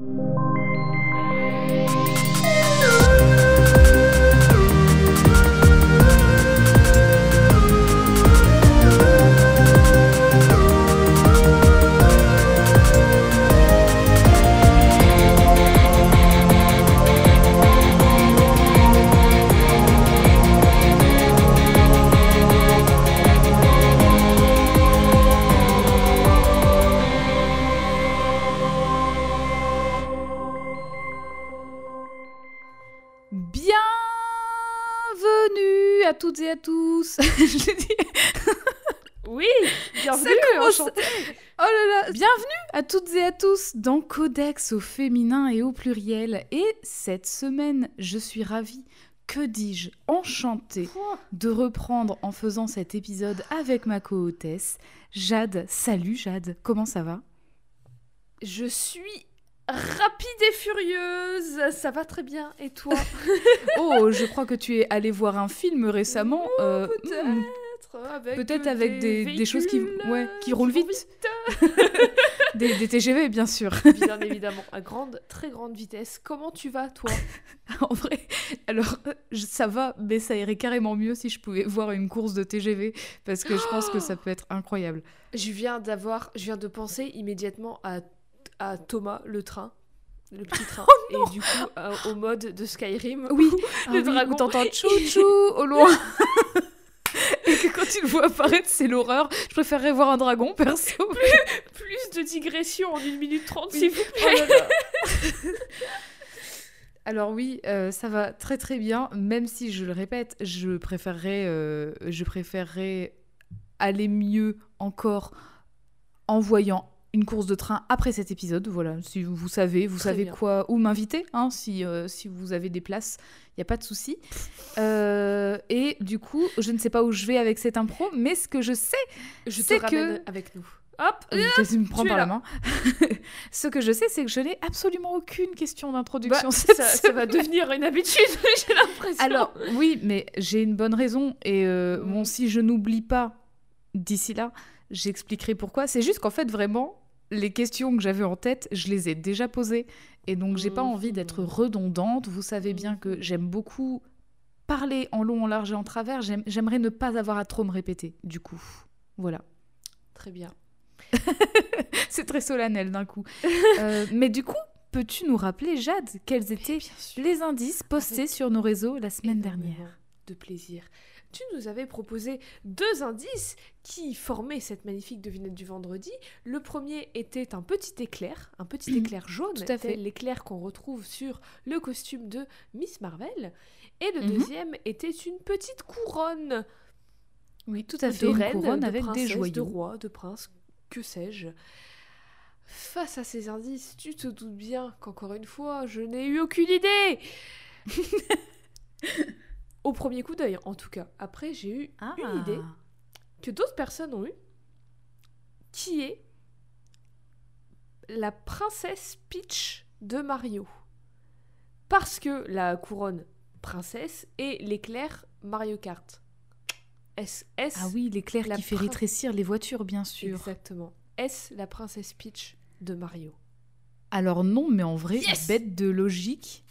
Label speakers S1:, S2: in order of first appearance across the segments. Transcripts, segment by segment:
S1: you. Toutes et à tous dans Codex au féminin et au pluriel. Et cette semaine, je suis ravie, que dis-je, enchantée de reprendre en faisant cet épisode avec ma co-hôtesse, Jade. Salut Jade, comment ça va?
S2: Je suis rapide et furieuse, ça va très bien. Et toi?
S1: Oh, je crois que tu es allée voir un film récemment. euh, hmm,
S2: Peut-être avec,
S1: Peut-être avec des- des choses qui- ouais, qui roulent vite. des, des TGV, bien sûr.
S2: Bien évidemment, à grande, très grande vitesse. Comment tu vas, toi?
S1: En vrai, alors euh, ça va, mais ça irait carrément mieux si je pouvais voir une course de TGV parce que je pense que ça peut être incroyable.
S2: Je viens d'avoir, je viens de penser immédiatement à, à Thomas, le train. Le petit train. et du coup, euh, au mode de Skyrim.
S1: Oui,
S2: Le
S1: ah oui,
S2: dragon.
S1: où t'entends tchou tchou au loin. Tu le vois apparaître, c'est l'horreur. Je préférerais voir un dragon, perso.
S2: Plus de digression en 1 minute 30,
S1: Oui.
S2: s'il vous
S1: Oh
S2: plaît.
S1: là. Alors oui, euh, ça va très très bien, même si je le répète, je préférerais, euh, je préférerais aller mieux encore en voyant une course de train après cet épisode. Voilà, si vous, savez, vous
S2: Très
S1: savez
S2: bien.
S1: quoi, où m'inviter, hein, si, euh, si vous avez des places, il n'y a pas de souci. Euh, et du coup, je ne sais pas où je vais avec cette impro, mais ce que je sais
S2: Je
S1: C'est que-
S2: avec nous. Hop
S1: tu me prends par la main. Ce que je sais, c'est que je n'ai absolument aucune question
S2: Bah,
S1: d'introduction.
S2: ça,
S1: cette
S2: ça va devenir une habitude, j'ai l'impression.
S1: Alors, oui, mais j'ai une bonne raison. Et euh,
S2: Mm.
S1: bon, si je n'oublie pas d'ici là, j'expliquerai pourquoi. C'est juste qu'en fait, vraiment, les questions que j'avais en tête, je les ai déjà posées. Et donc, j'ai pas envie d'être redondante. Vous savez bien que j'aime beaucoup parler en long, en large et en travers. J'aime- J'aimerais ne pas avoir à trop me répéter, du coup. Voilà.
S2: Très bien.
S1: C'est très solennel d'un coup. Euh, mais du coup, peux-tu nous rappeler, Jade, quels étaient les indices postés sur nos réseaux la semaine dernière?
S2: De plaisir. Tu nous avais proposé deux indices qui formaient cette magnifique devinette du vendredi. Le premier était un petit éclair, un petit éclair jaune,
S1: Tout à fait.
S2: l'éclair qu'on retrouve sur le costume de Miss Marvel. Et le
S1: Mhm.
S2: deuxième était une petite couronne
S1: Oui, tout à
S2: de
S1: fait. Une
S2: reine,
S1: couronne
S2: de
S1: avec des
S2: princesse, de
S1: joyaux.
S2: roi, de prince, que sais-je. Face à ces indices, tu te doutes bien qu'encore une fois, je n'ai eu aucune idée. Au premier coup d'œil, en tout cas. Après, j'ai eu
S1: Ah.
S2: une idée que d'autres personnes ont eu, qui est la princesse Peach de Mario. Parce que la couronne princesse et l'éclair Mario Kart. Est-ce est-ce
S1: Ah oui, l'éclair
S2: La
S1: qui fait rétrécir les voitures, bien sûr.
S2: Exactement. Est-ce la princesse Peach de Mario?
S1: Alors non, mais en vrai,
S2: Yes
S1: bête de logique.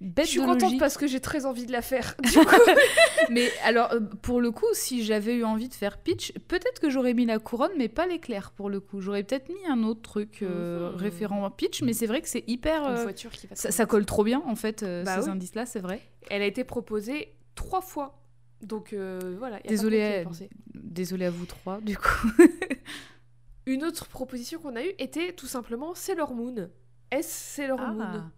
S1: Bête
S2: Je suis
S1: de
S2: contente
S1: logique.
S2: parce que j'ai très envie de la faire.
S1: Mais alors, euh, pour le coup, si j'avais eu envie de faire pitch, peut-être que j'aurais mis la couronne, mais pas l'éclair pour le coup. J'aurais peut-être mis un autre truc euh,
S2: Mhm.
S1: référent à pitch, mais c'est vrai que c'est hyper.
S2: Une
S1: euh,
S2: voiture qui va
S1: ça, ça colle trop bien en fait,
S2: Bah
S1: ces
S2: oui.
S1: indices-là, c'est vrai.
S2: Elle a été proposée trois fois. Donc euh, voilà.
S1: Désolée,
S2: pensé.
S1: Désolée à vous trois, du coup.
S2: Une autre proposition qu'on a eue était tout simplement Sailor Moon. Est-ce Sailor Moon
S1: Ah.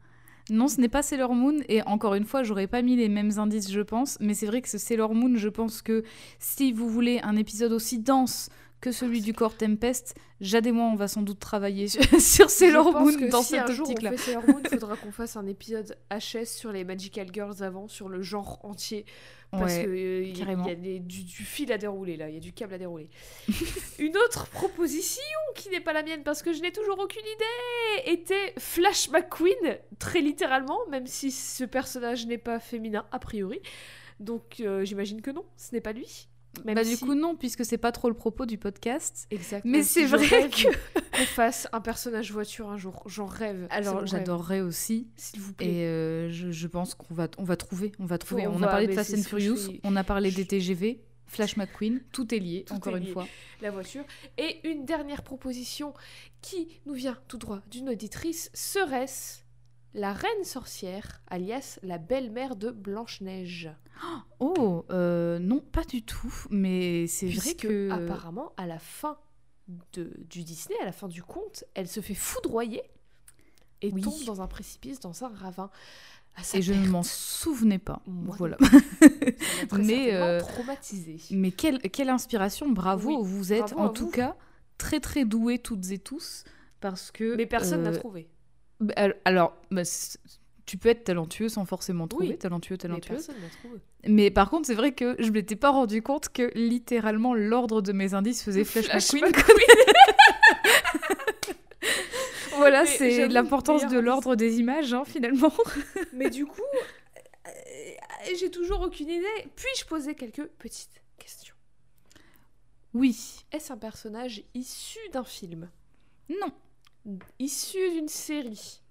S1: Non, ce n'est pas Sailor Moon. Et encore une fois, j'aurais pas mis les mêmes indices, je pense. Mais c'est vrai que ce Sailor Moon, je pense que si vous voulez un épisode aussi dense que celui du corps Tempest, Jade et moi, on va sans doute travailler sur, Sailor
S2: Je pense
S1: Moon
S2: que
S1: dans
S2: si
S1: cette
S2: un jour on
S1: optique-là.
S2: Sailor Moon, il faudra qu'on fasse un épisode HS sur les Magical Girls avant, sur le genre entier. Parce
S1: Ouais,
S2: que euh, y a-
S1: carrément.
S2: il y a des- du, du fil à dérouler là, il y a du câble à dérouler. Une autre proposition qui n'est pas la mienne parce que je n'ai toujours aucune idée était Flash McQueen, très littéralement, même si ce personnage n'est pas féminin a priori. Donc euh, j'imagine que non, ce n'est pas lui. Même
S1: Bah, du coup, non, puisque c'est pas trop le propos du podcast.
S2: exact.
S1: Mais c'est
S2: si
S1: vrai que
S2: qu'on fasse un personnage voiture un jour. J'en rêve.
S1: Alors j'adorerais aussi.
S2: S'il vous plaît.
S1: Et euh, je, je pense qu'on va, on va trouver, on va trouver.
S2: on
S1: on
S2: va,
S1: a parlé de Fast and Furious, on a parlé des TGV, Flash McQueen, tout est lié,
S2: Tout
S1: encore
S2: est
S1: une fois.
S2: la voiture. Et une dernière proposition qui nous vient tout droit d'une auditrice serait-ce la reine sorcière, alias la belle-mère de Blanche-Neige
S1: Oh, euh, non, pas du tout, mais c'est vrai que...
S2: apparemment, à la fin de, du Disney, à la fin du conte, elle se fait foudroyer et
S1: Oui.
S2: tombe dans un précipice, dans un ravin.
S1: Et je ne m'en souvenais pas.
S2: Moi
S1: voilà.
S2: Ça
S1: Mais, euh,
S2: traumatisée.
S1: Mais quelle, quelle inspiration, bravo,
S2: Oui,
S1: vous êtes
S2: bravo
S1: en tout
S2: vous.
S1: cas très très doués toutes et tous, parce que...
S2: Mais personne n'a
S1: euh,
S2: trouvé.
S1: Bah, al- Alors, bah, tu peux être talentueux sans forcément trouver,
S2: Oui.
S1: talentueux,
S2: Mais
S1: talentueux.
S2: trouvé.
S1: Mais par contre, c'est vrai que je m'étais pas rendu compte que littéralement l'ordre de mes indices faisait Flash,
S2: Flash
S1: McQueen.
S2: McQueen.
S1: voilà,
S2: Mais
S1: c'est l'importance de l'ordre des images, hein, finalement.
S2: Mais du coup, euh, j'ai toujours aucune idée. Puis-je poser quelques petites questions?
S1: Oui,
S2: Est-ce un personnage issu d'un film?
S1: Non.
S2: Issu d'une série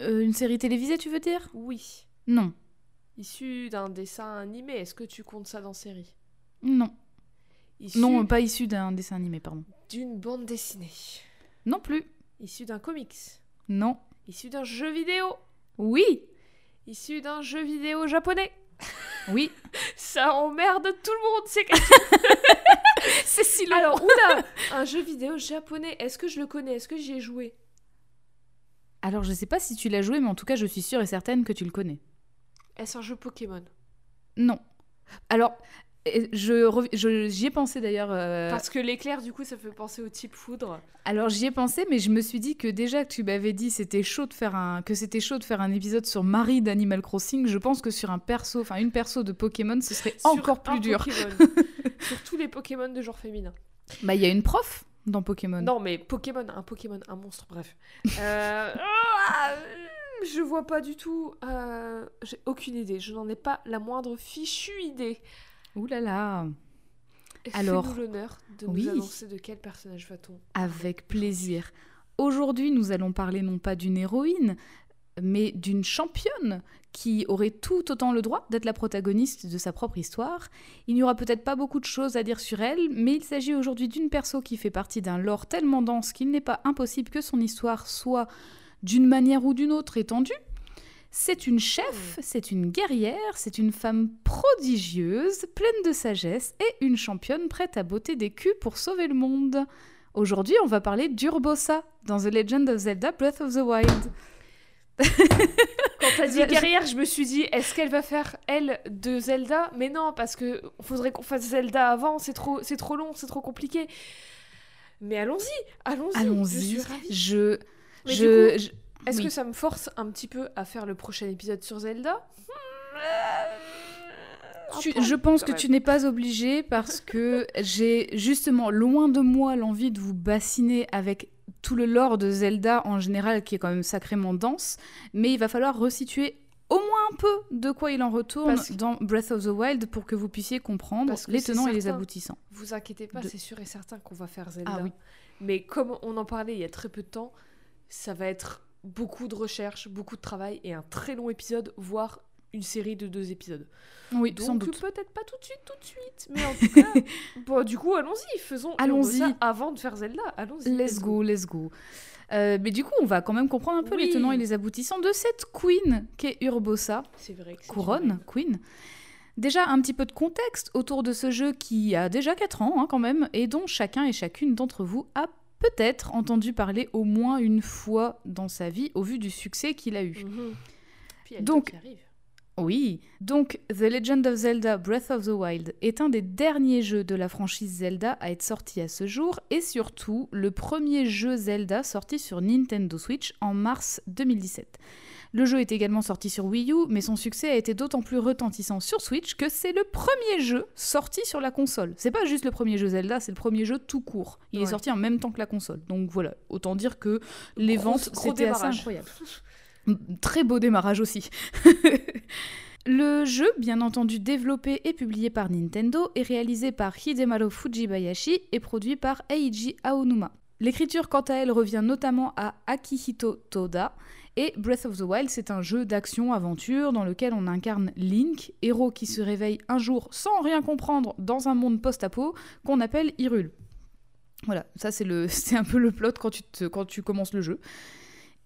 S1: Euh, une série télévisée, tu veux dire?
S2: Oui.
S1: Non,
S2: Issu d'un dessin animé Est-ce que tu comptes ça dans série?
S1: Non.
S2: Issu
S1: Non, pas issu d'un dessin animé, pardon.
S2: d'une bande dessinée
S1: Non plus.
S2: Issu d'un comics
S1: Non.
S2: Issu d'un jeu vidéo
S1: Oui.
S2: Issu d'un jeu vidéo japonais
S1: Oui.
S2: Ça emmerde tout le monde, c'est
S1: c'est si long.
S2: Alors, oula Un jeu vidéo japonais, est-ce que je le connais? Est-ce que j'y ai joué?
S1: Alors, je sais pas si tu l'as joué, mais en tout cas, je suis sûre et certaine que tu le connais.
S2: Est-ce un jeu Pokémon?
S1: Non. Alors, euh, je, j'y ai pensé d'ailleurs. euh,
S2: Parce que l'éclair, du coup, ça fait penser au type foudre.
S1: Alors j'y ai pensé, mais je me suis dit que déjà que tu m'avais dit c'était chaud de faire un que c'était chaud de faire un épisode sur Marie d'Animal Crossing, je pense que sur un perso, enfin une perso de Pokémon, ce serait
S2: Sur
S1: encore plus dur.
S2: Sur tous les Pokémon de genre féminin.
S1: Bah il y a une prof dans Pokémon.
S2: Non, mais Pokémon, un Pokémon, un monstre, bref. Euh, ah, je vois pas du tout. euh, J'ai aucune idée. Je n'en ai pas la moindre fichue idée.
S1: Ouh là là. Alors,
S2: l'honneur de
S1: oui.
S2: nous annoncer de quel personnage va-t-on
S1: Avec plaisir. Aujourd'hui, nous allons parler non pas d'une héroïne, mais d'une championne qui aurait tout autant le droit d'être la protagoniste de sa propre histoire. Il n'y aura peut-être pas beaucoup de choses à dire sur elle, mais il s'agit aujourd'hui d'une perso qui fait partie d'un lore tellement dense qu'il n'est pas impossible que son histoire soit d'une manière ou d'une autre étendue. C'est une chef, c'est une guerrière, c'est une femme prodigieuse, pleine de sagesse et une championne prête à botter des culs pour sauver le monde. Aujourd'hui, on va parler d'Urbosa dans The Legend of Zelda Breath of the Wild.
S2: Quand t'as dit guerrière, je me suis dit, est-ce qu'elle va faire elle de Zelda? Mais non, parce que faudrait qu'on fasse Zelda avant. C'est trop, c'est trop long, c'est trop compliqué. Mais allons-y, allons-y. Je
S1: Allons-y.
S2: suis ravie.
S1: Je.
S2: Coup,
S1: je-
S2: Est-ce
S1: oui.
S2: que ça me force un petit peu à faire le prochain épisode sur Zelda?
S1: Tu-
S2: peu,
S1: je pense que tu n'es pas obligé parce que j'ai justement loin de moi l'envie de vous bassiner avec tout le lore de Zelda en général qui est quand même sacrément dense, mais il va falloir resituer au moins un peu de quoi il en retourne
S2: que-
S1: dans Breath of the Wild pour que vous puissiez comprendre les tenants et les aboutissants.
S2: Vous inquiétez pas,
S1: De-
S2: c'est sûr et certain qu'on va faire Zelda.
S1: Ah oui.
S2: Mais comme on en parlait il y a très peu de temps, ça va être beaucoup de recherche, beaucoup de travail et un très long épisode, voire une série de deux épisodes.
S1: Oui, sans
S2: Donc
S1: doute.
S2: peut-être pas tout de suite, tout de suite, mais en tout cas, bon, du coup allons-y, faisons
S1: Allons-y.
S2: Avant de faire Zelda. Allons-y.
S1: Let's go, let's go. Euh, mais du coup, on va quand même comprendre un peu les tenants et les aboutissants de cette queen qu'est Urbosa,
S2: C'est vrai que c'est
S1: couronne, queen. Déjà, un petit peu de contexte autour de ce jeu qui a déjà 4 ans hein, quand même, et dont chacun et chacune d'entre vous a peut-être entendu parler au moins une fois dans sa vie au vu du succès qu'il a eu.
S2: Mhm. Puis
S1: Donc-
S2: arrive.
S1: Oui, donc The Legend of Zelda Breath of the Wild est un des derniers jeux de la franchise Zelda à être sorti à ce jour et surtout le premier jeu Zelda sorti sur Nintendo Switch en mars 2017. Le jeu est également sorti sur Wii U, mais son succès a été d'autant plus retentissant sur Switch que c'est le premier jeu sorti sur la console. C'est pas juste le premier jeu Zelda, c'est le premier jeu tout court. Il est sorti en même temps que la console. Donc voilà, autant dire que les
S2: Gros-
S1: ventes c'était assez incroyable. Très beau démarrage aussi. Le jeu, bien entendu développé et publié par Nintendo, est réalisé par Hidemaru Fujibayashi et produit par Eiji Aonuma. L'écriture, quant à elle, revient notamment à Akihito Toda. Et Breath of the Wild, c'est un jeu d'action-aventure dans lequel on incarne Link, héros qui se réveille un jour sans rien comprendre dans un monde post-apo qu'on appelle Hyrule. Voilà, ça c'est un peu le plot quand tu, te- quand tu commences le jeu.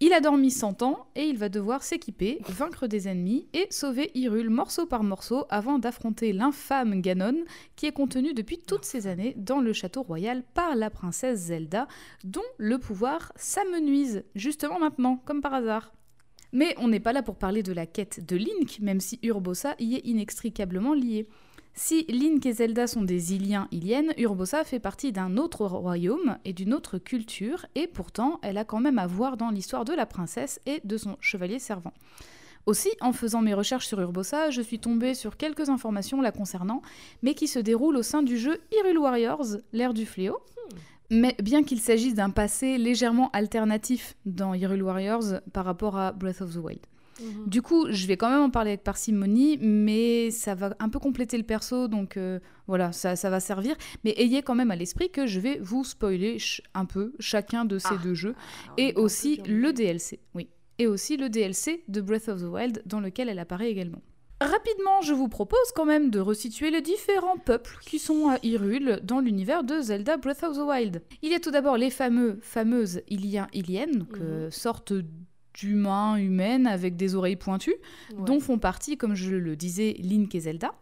S1: Il a dormi 100 ans et il va devoir s'équiper, vaincre des ennemis et sauver Hyrule morceau par morceau avant d'affronter l'infâme Ganon qui est contenu depuis toutes ces années dans le château royal par la princesse Zelda dont le pouvoir s'amenuise justement maintenant, comme par hasard. Mais on n'est pas là pour parler de la quête de Link, même si Urbosa y est inextricablement lié. Si Link et Zelda sont des Iliens Iliennes, Urbosa fait partie d'un autre royaume et d'une autre culture, et pourtant elle a quand même à voir dans l'histoire de la princesse et de son chevalier servant. Aussi, en faisant mes recherches sur Urbosa, je suis tombée sur quelques informations la concernant, mais qui se déroulent au sein du jeu Hyrule Warriors, l'ère du fléau. Mais bien qu'il s'agisse d'un passé légèrement alternatif dans Hyrule Warriors par rapport à Breath of the Wild.
S2: Mhm.
S1: Du coup, je vais quand même en parler avec parcimonie, mais ça va un peu compléter le perso, donc euh, voilà, ça, ça va servir. Mais ayez quand même à l'esprit que je vais vous spoiler un peu chacun de ces
S2: Ah.
S1: deux jeux,
S2: Ah,
S1: et aussi le DLC, oui. Et aussi le DLC de Breath of the Wild, dans lequel elle apparaît également. Rapidement, je vous propose quand même de resituer les différents peuples qui sont à Hyrule dans l'univers de Zelda Breath of the Wild. Il y a tout d'abord les fameux, fameuses Iliens Iliennes, donc, euh, sortes d'humains humaines avec des oreilles pointues,
S2: Ouais.
S1: dont font partie, comme je le disais, Link et Zelda.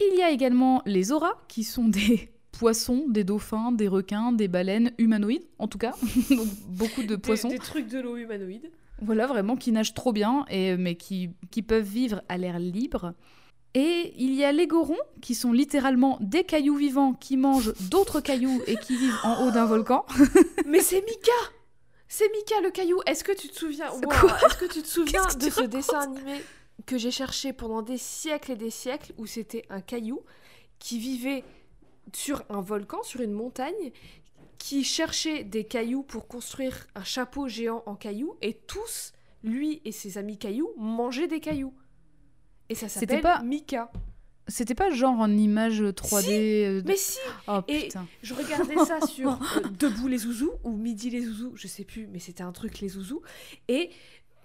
S1: Il y a également les auras, qui sont des poissons, des dauphins, des requins, des baleines humanoïdes, en tout cas, Donc, beaucoup de poissons.
S2: Des, trucs de l'eau humanoïde.
S1: Voilà, vraiment, qui nagent trop bien, et, mais qui, qui peuvent vivre à l'air libre. Et il y a les gorons, qui sont littéralement des cailloux vivants qui mangent d'autres cailloux et qui vivent en haut d'un volcan.
S2: Mais c'est Mika C'est Mika le caillou Est-ce que tu te souviens Wow, Est-ce que tu te souviens de ce dessin animé que j'ai cherché pendant des siècles et des siècles où c'était un caillou qui vivait sur un volcan, sur une montagne, qui cherchait des cailloux pour construire un chapeau géant en cailloux et tous, lui et ses amis cailloux, mangeaient des cailloux. Et ça s'appelle
S1: pas-
S2: Mika.
S1: C'était pas genre en image 3D euh, de-
S2: Mais si
S1: Oh
S2: et-
S1: putain.
S2: Je regardais ça sur euh, Debout les zouzous ou Midi les zouzous, je sais plus, mais c'était un truc les zouzous. Et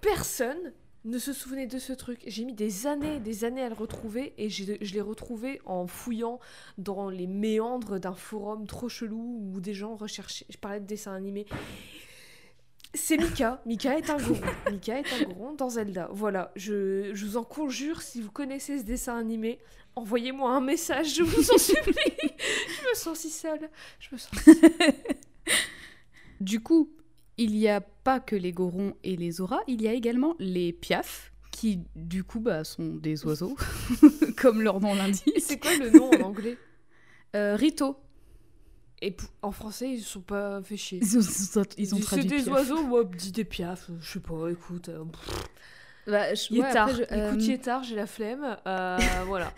S2: personne ne se souvenait de ce truc. J'ai mis des années, des années à le retrouver et je l'ai retrouvé en fouillant dans les méandres d'un forum trop chelou où des gens recherchaient. Je parlais de dessins animés. C'est Mika. Mika est un goron. Mika est un goron dans Zelda. Voilà, je, je vous en conjure, si vous connaissez ce dessin animé, envoyez-moi un message, je vous en supplie. je me sens si seule. Je me sens
S1: Du coup, il n'y a pas que les gorons et les auras, il y a également les piafs, qui du coup bah, sont des oiseaux, comme leur nom l'indique.
S2: C'est quoi le nom en anglais?
S1: Euh, Rito.
S2: Et en français, ils se sont pas fait chier.
S1: Ils ont, ils ont
S2: C'est
S1: traduit
S2: des
S1: piaf.
S2: oiseaux, moi, dis des piafs, je sais pas, écoute. euh,
S1: Bah, je-
S2: il est
S1: ouais,
S2: tard,
S1: après, je- euh,
S2: écoute, il est tard, j'ai la flemme. euh, voilà.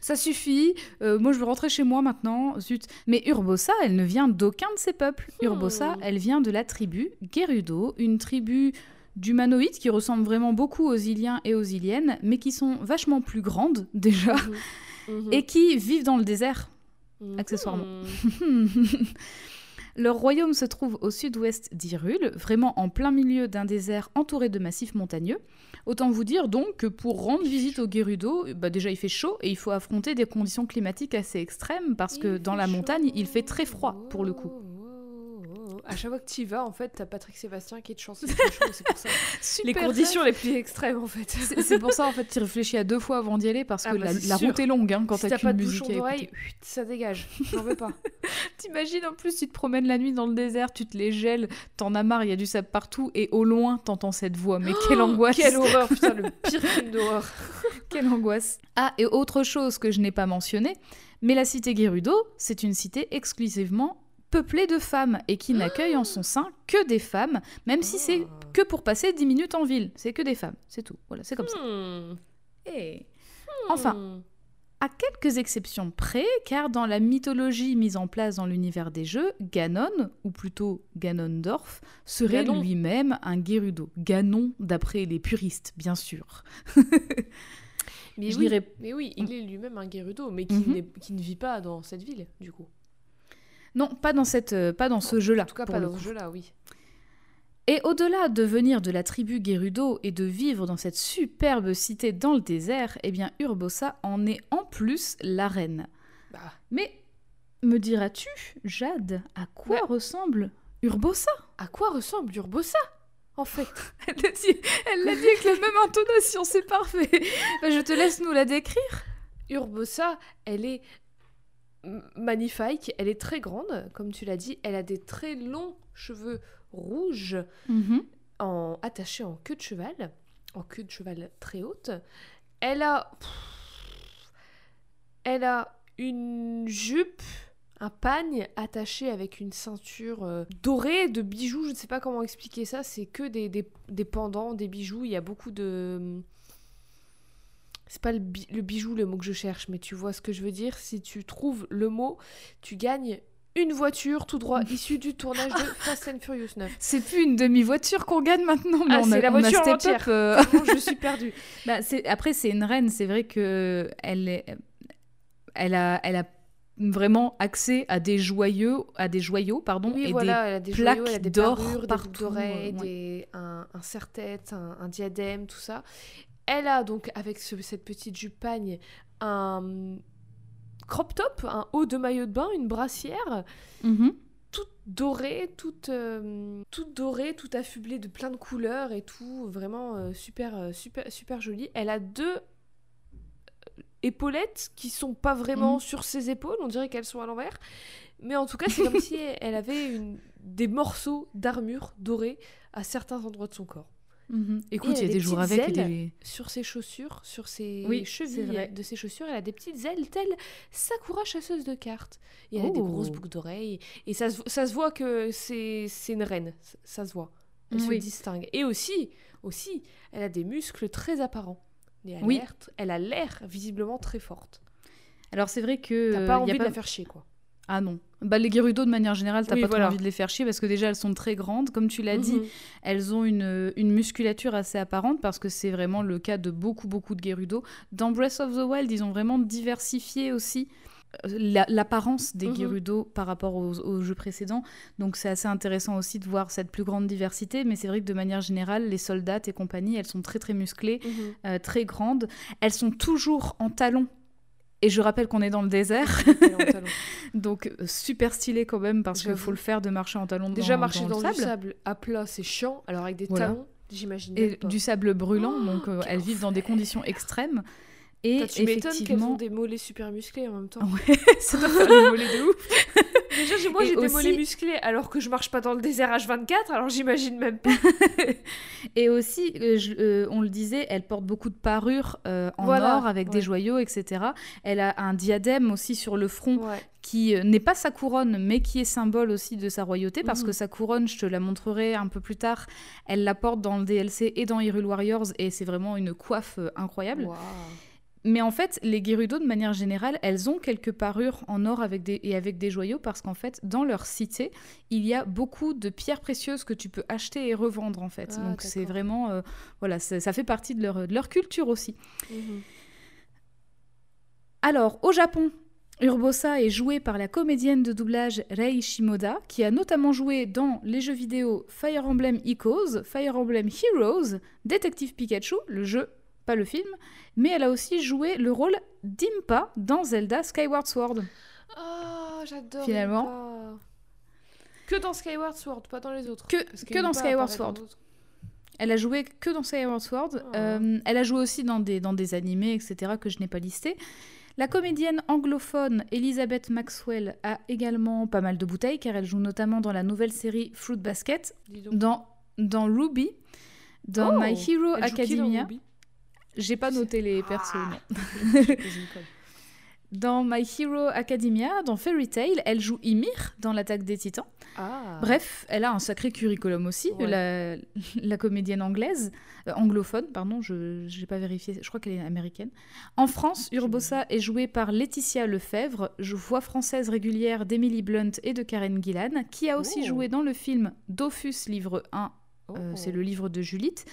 S1: Ça suffit. Euh, moi, je veux rentrer chez moi maintenant. Zut. Mais Urbosa, elle ne vient d'aucun de ces peuples.
S2: Hmm.
S1: Urbosa, elle vient de la tribu Gerudo, une tribu d'humanoïdes qui ressemble vraiment beaucoup aux Iliens et aux Iliennes, mais qui sont vachement plus grandes déjà,
S2: Mhm.
S1: et qui vivent dans le désert.
S2: Mhm.
S1: accessoirement. Leur royaume se trouve au sud-ouest d'Hyrule, vraiment en plein milieu d'un désert entouré de massifs montagneux. Autant vous dire donc que pour rendre visite au Gerudo, bah déjà il fait chaud et il faut affronter des conditions climatiques assez extrêmes parce que
S2: Il
S1: dans la montagne il fait très froid pour le coup.
S2: À chaque fois que tu y vas, en fait, t'as Patrick Sébastien qui te chante. C'est pour ça. les conditions les plus extrêmes, en fait.
S1: C'est pour ça en fait tu réfléchis à deux fois avant d'y aller parce que
S2: Ah bah,
S1: la, route est longue hein, quand
S2: si
S1: t'as
S2: pas de
S1: musique
S2: bouchon d'oreille, ça dégage. J'en veux pas.
S1: T'imagines en plus tu te promènes la nuit dans le désert, tu te les gèles, t'en as marre, il y a du sable partout et au loin t'entends cette voix. Mais quelle angoisse
S2: Quelle horreur, putain, le pire film d'horreur.
S1: Quelle angoisse Ah, et autre chose que je n'ai pas mentionné, mais la cité Gerudo, c'est une cité exclusivement peuplée de femmes et qui n'accueille en son sein que des femmes, même si c'est
S2: Ah.
S1: que pour passer 10 minutes en ville. C'est que des femmes, c'est tout. Voilà, c'est comme ça.
S2: Hmm.
S1: Et... Enfin,
S2: Hmm.
S1: à quelques exceptions près, car dans la mythologie mise en place dans l'univers des jeux, Ganon, ou plutôt Ganondorf, serait lui-même un Gerudo. Ganon, d'après les puristes, bien sûr.
S2: Mais
S1: je
S2: oui,
S1: dirais-
S2: mais oui, il est lui-même un Gerudo, mais qui,
S1: Mhm.
S2: qui ne vit pas dans cette ville, du coup.
S1: Non, pas dans, cette, euh, pas dans ce jeu-là.
S2: En tout cas, pas dans ce jeu-là, oui.
S1: Et au-delà de venir de la tribu Gerudo et de vivre dans cette superbe cité dans le désert, eh bien Urbosa en est en plus la reine.
S2: Bah,
S1: Mais me diras-tu, Jade, à quoi
S2: Ouais.
S1: ressemble Urbosa?
S2: À quoi ressemble Urbosa, en fait?
S1: Elle l'a dit, elle l'a dit avec la même intonation, c'est parfait. Bah, je te laisse nous la décrire.
S2: Urbosa, elle est magnifique, elle est très grande, comme tu l'as dit, elle a des très longs cheveux rouges
S1: Mhm.
S2: en, attachés en queue de cheval, en queue de cheval très haute. Elle a, elle a une jupe, un pagne attaché avec une ceinture euh, dorée de bijoux. Je ne sais pas comment expliquer ça. C'est que des, des, des pendants, des bijoux. Il y a beaucoup de c'est pas le, bi- le bijou le mot que je cherche, mais tu vois ce que je veux dire. Si tu trouves le mot, tu gagnes une voiture tout droit issue du tournage de Fast and Furious 9.
S1: C'est plus une demi-voiture qu'on gagne maintenant, mais
S2: Ah,
S1: on,
S2: c'est
S1: a,
S2: la
S1: on a
S2: voiture entière.
S1: up, euh,
S2: Vraiment, je suis perdue.
S1: Bah, après, c'est une reine. C'est vrai que elle, est, elle, a, elle a vraiment accès à des joyaux, à des joyaux, pardon,
S2: Oui,
S1: et
S2: voilà, a des
S1: plaques
S2: des
S1: d'or
S2: des
S1: partout, euh, ouais.
S2: des- un, un serre-tête, un, un diadème, tout ça. Elle a donc, avec ce- cette petite jupe pagne, un crop top, un haut de maillot de bain, une brassière.
S1: Mhm.
S2: toute dorée, toute, euh, toute dorée, affublée de plein de couleurs et tout, vraiment euh, super, euh, super, super jolie. Elle a deux épaulettes qui sont pas vraiment
S1: Mhm.
S2: sur ses épaules, on dirait qu'elles sont à l'envers. Mais en tout cas, c'est comme si elle avait une, des morceaux d'armure dorés à certains endroits de son corps.
S1: Mhm. Écoute, il y a
S2: des
S1: des jours avec des...
S2: Sur ses chaussures, sur ses
S1: Oui,
S2: chevilles de ses chaussures, elle a des petites ailes telles Sakura chasseuse de cartes. Et elle a des
S1: Oh.
S2: grosses boucles d'oreilles. Et ça se, ça se voit que c'est une reine. Ça, ça se voit. Elle
S1: Oui.
S2: se distingue. Et aussi, aussi, elle a des muscles très apparents. Et elle,
S1: Oui.
S2: a l'air- elle a l'air visiblement très forte.
S1: Alors c'est vrai que
S2: T'as pas
S1: y a
S2: envie de la faire chier, quoi.
S1: Ah non. Bah, les Gerudo, de manière générale, t'as
S2: Oui,
S1: pas
S2: voilà.
S1: trop envie de les faire chier parce que déjà, elles sont très grandes. Comme tu l'as dit,
S2: Mhm.
S1: elles ont une, une musculature assez apparente parce que c'est vraiment le cas de beaucoup, beaucoup de Gerudo. Dans Breath of the Wild, ils ont vraiment diversifié aussi euh, la- l'apparence des
S2: Mhm.
S1: Gerudo par rapport aux, aux jeux précédents. Donc c'est assez intéressant aussi de voir cette plus grande diversité. Mais c'est vrai que de manière générale, les soldats et compagnie, elles sont très, très musclées,
S2: Mhm.
S1: euh, très grandes. Elles sont toujours en talons. Et je rappelle qu'on est dans le désert. Donc euh, super stylé quand même parce qu'il faut le faire de marcher en talons
S2: Déjà,
S1: dans,
S2: marcher
S1: dans
S2: dans,
S1: le
S2: du
S1: sable.
S2: sable à plat, c'est chiant. Alors, avec des
S1: Voilà.
S2: talons, j'imagine
S1: et
S2: pas.
S1: du sable brûlant,
S2: Oh,
S1: donc euh,
S2: quel
S1: elles vivent dans des conditions extrêmes. Et
S2: Putain, tu m'étonnes qu'elles
S1: effectivement,
S2: ont des mollets super musclés en même temps.
S1: Ouais, ça doit faire des mollets de ouf.
S2: Déjà, moi j'ai des
S1: aussi-
S2: mollets musclés alors que je marche pas dans le désert H24, alors j'imagine même pas.
S1: Et aussi, euh, je- euh, on le disait, elle porte beaucoup de parures euh, en
S2: Voilà,
S1: or avec des joyaux, etc. Elle a un diadème aussi sur le front
S2: Ouais.
S1: qui n'est pas sa couronne, mais qui est symbole aussi de sa royauté, parce
S2: Mhm.
S1: que sa couronne, je te la montrerai un peu plus tard, elle la porte dans le DLC et dans Hyrule Warriors, et c'est vraiment une coiffe incroyable. Mais en fait, les Gerudo, de manière générale, elles ont quelques parures en or avec des, et avec des joyaux parce qu'en fait, dans leur cité, il y a beaucoup de pierres précieuses que tu peux acheter et revendre en fait.
S2: Ah,
S1: Donc c'est vraiment, euh, voilà, ça, ça fait partie de leur, de leur culture aussi.
S2: Mhm.
S1: Alors, au Japon, Urbosa est jouée par la comédienne de doublage Rei Shimoda, qui a notamment joué dans les jeux vidéo Fire Emblem Echoes, Fire Emblem Heroes, Detective Pikachu, le jeu, pas le film, mais elle a aussi joué le rôle d'Impa dans Zelda Skyward Sword.
S2: Ah, j'adore.
S1: Finalement.
S2: Impa. Que dans Skyward Sword, pas dans les autres.
S1: Que-
S2: Parce
S1: que dans Skyward Sword. Elle a joué que dans Skyward Sword.
S2: Oh.
S1: Euh, elle a joué aussi dans des, dans des animés, etc., que je n'ai pas listés. La comédienne anglophone Elizabeth Maxwell a également pas mal de bouteilles, car elle joue notamment dans la nouvelle série Fruit Basket, dans, dans Ruby, dans
S2: Oh,
S1: My Hero
S2: elle joue qui dans
S1: Academia.
S2: Ruby?
S1: J'ai pas noté les persos,
S2: Ah. colle.
S1: Dans My Hero Academia, dans Fairy Tail, elle joue Ymir dans l'attaque des titans.
S2: Ah.
S1: Bref, elle a un sacré curriculum aussi,
S2: Ouais.
S1: la, la comédienne anglaise, euh, anglophone, pardon, je n'ai pas vérifié, je crois qu'elle est américaine. En France, Urbosa est jouée par Laetitia Lefebvre, voix française régulière d'Emily Blunt et de Karen Gillan, qui a aussi
S2: Oh.
S1: joué dans le film Dofus, livre 1,
S2: Oh.
S1: euh, c'est le livre de Julite,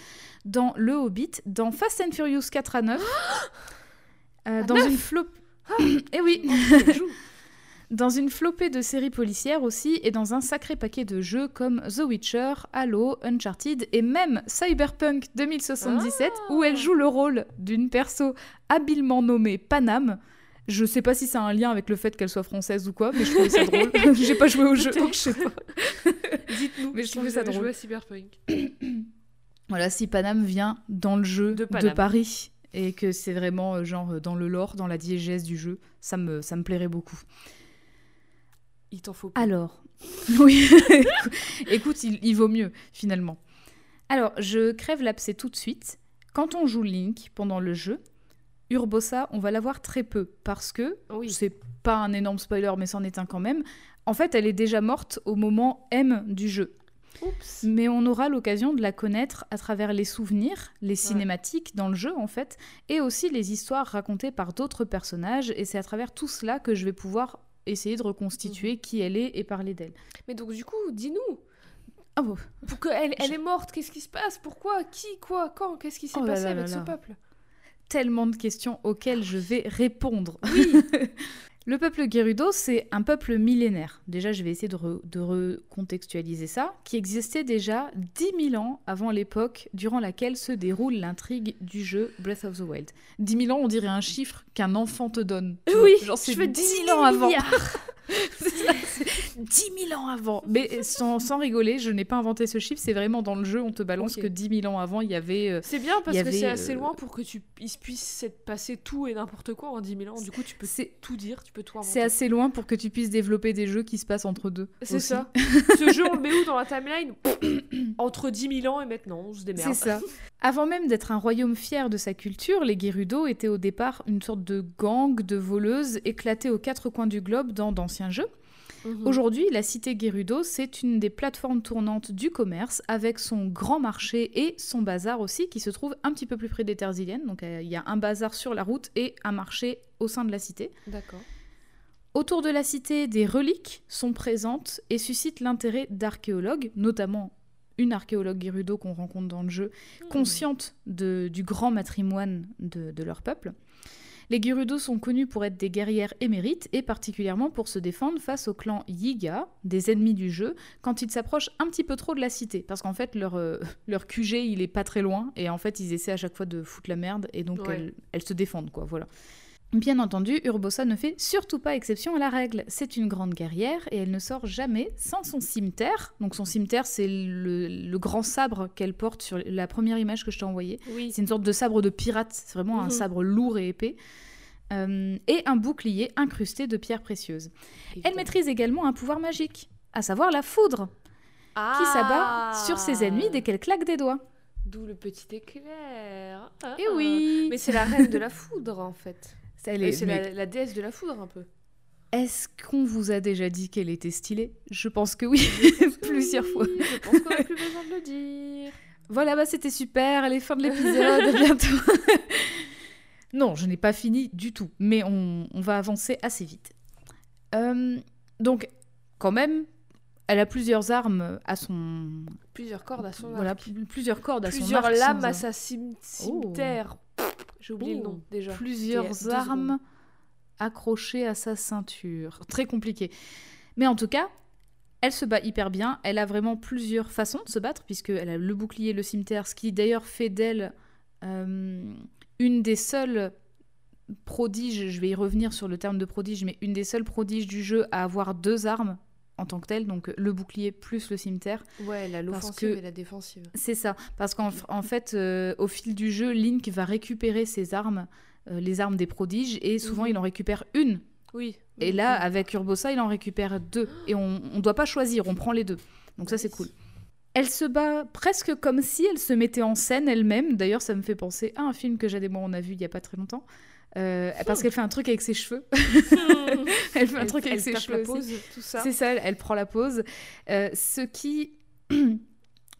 S1: dans Le Hobbit, dans Fast and Furious 4 à 9, euh, dans une flop... Eh oui
S2: Oh, elle joue.
S1: Dans une flopée de séries policières aussi, et dans un sacré paquet de jeux comme The Witcher, Halo, Uncharted et même Cyberpunk 2077, où elle joue le rôle d'une perso habilement nommée Panam. Je sais pas si ça a un lien avec le fait qu'elle soit française ou quoi, mais je trouvais ça drôle. J'ai pas joué au jeu, donc je sais pas.
S2: Dites-nous.
S1: Mais je trouvais ça drôle.
S2: joué à Cyberpunk.
S1: Voilà, si Panam vient dans le jeu
S2: De
S1: de,
S2: Paname.
S1: Paris et que c'est vraiment euh, genre euh, dans le lore, dans la diégèse du jeu, ça me, ça me plairait beaucoup.
S2: Il t'en faut pas.
S1: Alors, oui, écoute, il, il vaut mieux finalement. Alors, je crève l'abcès tout de suite. Quand on joue Link pendant le jeu, Urbosa, on va la voir très peu parce que
S2: Oui.
S1: c'est pas un énorme spoiler, mais c'en est un quand même. En fait, elle est déjà morte au moment M du jeu.
S2: Oups.
S1: Mais on aura l'occasion de la connaître à travers les souvenirs, les cinématiques dans le jeu en fait, et aussi les histoires racontées par d'autres personnages. Et c'est à travers tout cela que je vais pouvoir essayer de reconstituer
S2: Mhm.
S1: qui elle est et parler d'elle.
S2: Mais donc, du coup, dis-nous.
S1: Ah bon
S2: Pour elle, est morte, qu'est-ce qui se passe? Pourquoi? Qui? Quoi? Quand? Qu'est-ce qui s'est
S1: Oh
S2: passé
S1: là
S2: avec
S1: là
S2: ce
S1: là.
S2: peuple?
S1: Tellement de questions auxquelles je vais répondre. Le peuple Gerudo, c'est un peuple millénaire. Déjà, je vais essayer de, re- de recontextualiser ça, qui existait déjà 10 000 ans avant l'époque durant laquelle se déroule l'intrigue du jeu Breath of the Wild. 10 000 ans, on dirait un chiffre qu'un enfant te donne.
S2: Oui,
S1: genre
S2: je veux
S1: 10
S2: 10
S1: 000 ans avant. ça, c'est 10 000 ans avant. Mais sans, sans rigoler, je n'ai pas inventé ce chiffre, c'est vraiment dans le jeu, on te balance
S2: Ok.
S1: que 10 000 ans avant, il y avait... euh,
S2: C'est bien parce que c'est assez
S1: euh,
S2: loin pour que tu il se puisse s'être passé tout et n'importe quoi en 10 000 ans. Du coup, tu peux tout dire, tu peux tout inventer.
S1: c'est assez loin pour que tu puisses développer des jeux qui se passent entre deux.
S2: C'est ça. Ce jeu, on le met où dans la timeline Entre 10 000 ans et maintenant, on se démerde.
S1: C'est ça. Avant même d'être un royaume fier de sa culture, les Gerudo étaient au départ une sorte de gang de voleuses éclatées aux quatre coins du globe dans d'anciens jeux.
S2: Mhm.
S1: Aujourd'hui, la cité Gerudo, c'est une des plateformes tournantes du commerce avec son grand marché et son bazar aussi qui se trouve un petit peu plus près des terres. Donc euh, il y a un bazar sur la route et un marché au sein de la cité.
S2: D'accord.
S1: Autour de la cité, des reliques sont présentes et suscitent l'intérêt d'archéologues, notamment une archéologue Gerudo qu'on rencontre dans le jeu,
S2: Hmm.
S1: consciente de- du grand matrimoine de, de leur peuple. Les Gerudo sont connus pour être des guerrières émérites et particulièrement pour se défendre face au clan Yiga, des ennemis du jeu, quand ils s'approchent un petit peu trop de la cité. Parce qu'en fait, leur, euh, leur QG, il est pas très loin et en fait, ils essaient à chaque fois de foutre la merde et donc
S2: Ouais.
S1: elles, elles se défendent, quoi, voilà. Bien entendu, Urbosa ne fait surtout pas exception à la règle. C'est une grande guerrière et elle ne sort jamais sans son cimetière. Donc son cimetière, c'est le, le grand sabre qu'elle porte sur la première image que je t'ai envoyée.
S2: Oui.
S1: C'est une sorte de sabre de pirate, c'est vraiment un
S2: Mhm.
S1: sabre lourd et épais. Euh, et un bouclier incrusté de pierres précieuses. Elle maîtrise également un pouvoir magique, à savoir la foudre, qui s'abat sur ses ennemis dès qu'elle claque des doigts.
S2: D'où le petit éclair. Ah,
S1: Et
S2: ah.
S1: oui
S2: Mais c'est la reine de la foudre en fait. Euh,
S1: est-
S2: C'est
S1: mais
S2: la, la déesse de la foudre un peu.
S1: Est-ce qu'on vous a déjà dit qu'elle était stylée? Je pense que oui, plusieurs fois.
S2: Je pense qu'on n'a plus besoin de le dire.
S1: Voilà, bah c'était super, allez, fin de l'épisode, bientôt. non, je n'ai pas fini du tout, mais on, on va avancer assez vite. Euh, donc, quand même, elle a plusieurs armes à son...
S2: Plusieurs cordes à son
S1: Voilà,
S2: arc.
S1: pl- plusieurs cordes à
S2: Plusieurs
S1: son arc.
S2: lames à sa cim- cimetière. J'ai oublié le nom déjà.
S1: Plusieurs armes accrochées à sa ceinture. Très compliqué. Mais en tout cas, elle se bat hyper bien. Elle a vraiment plusieurs façons de se battre, puisqu'elle a le bouclier, le cimetière, ce qui d'ailleurs fait d'elle euh, une des seules prodiges, je vais y revenir sur le terme de prodige, mais une des seules prodiges du jeu à avoir deux armes en tant que telle, donc le bouclier plus le cimetière.
S2: Ouais, la l'offensive
S1: que-
S2: et la défensive.
S1: C'est ça, parce qu'en en fait, euh, au fil du jeu, Link va récupérer ses armes, euh, les armes des prodiges, et souvent
S2: Mhm.
S1: il en récupère une.
S2: Oui.
S1: Et
S2: oui,
S1: là,
S2: oui.
S1: avec Urbosa, il en récupère deux. Et on ne doit pas choisir, on prend les deux. Donc ça, c'est cool. Elle se bat presque comme si elle se mettait en scène elle-même. D'ailleurs, ça me fait penser à un film que et moi on a vu il y a pas très longtemps. Euh, parce qu'elle fait un truc avec ses cheveux. elle fait un
S2: Elle-
S1: truc avec
S2: elle
S1: ses cheveux
S2: la
S1: aussi.
S2: pause, tout ça.
S1: C'est ça, elle, elle prend la pause. Euh, ce qui,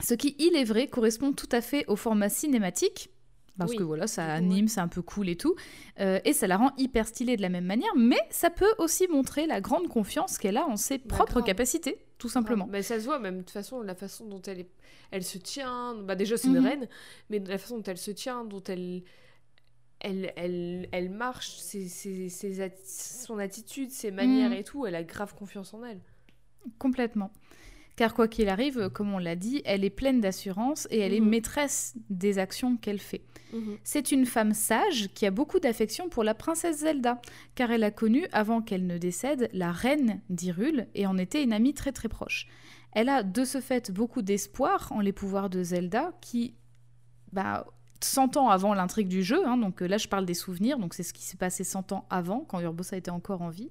S1: ce qui, il est vrai, correspond tout à fait au format cinématique. Parce
S2: Oui,
S1: que voilà, ça anime, c'est un peu cool et tout. Euh, et ça la rend hyper stylée de la même manière. Mais ça peut aussi montrer la grande confiance qu'elle a en ses
S2: Bah,
S1: propres
S2: grave.
S1: capacités, tout simplement.
S2: Ah, mais ça se voit même de toute façon la façon dont elle est elle se tient bah déjà c'est une
S1: Mhm.
S2: reine mais la façon dont elle se tient dont elle elle, elle, elle marche, ses, ses- ses atti- son attitude, ses manières
S1: Mm.
S2: et tout, elle a grave confiance en elle.
S1: Complètement. Car quoi qu'il arrive, comme on l'a dit, elle est pleine d'assurance et elle est
S2: Mhm.
S1: maîtresse des actions qu'elle fait. C'est une femme sage qui a beaucoup d'affection pour la princesse Zelda, car elle a connu, avant qu'elle ne décède, la reine d'Hyrule et en était une amie très très proche. Elle a de ce fait beaucoup d'espoir en les pouvoirs de Zelda, qui, bah, 100 ans avant l'intrigue du jeu, hein, donc euh, là je parle des souvenirs, donc c'est ce qui s'est passé 100 ans avant, quand Urbosa était encore en vie.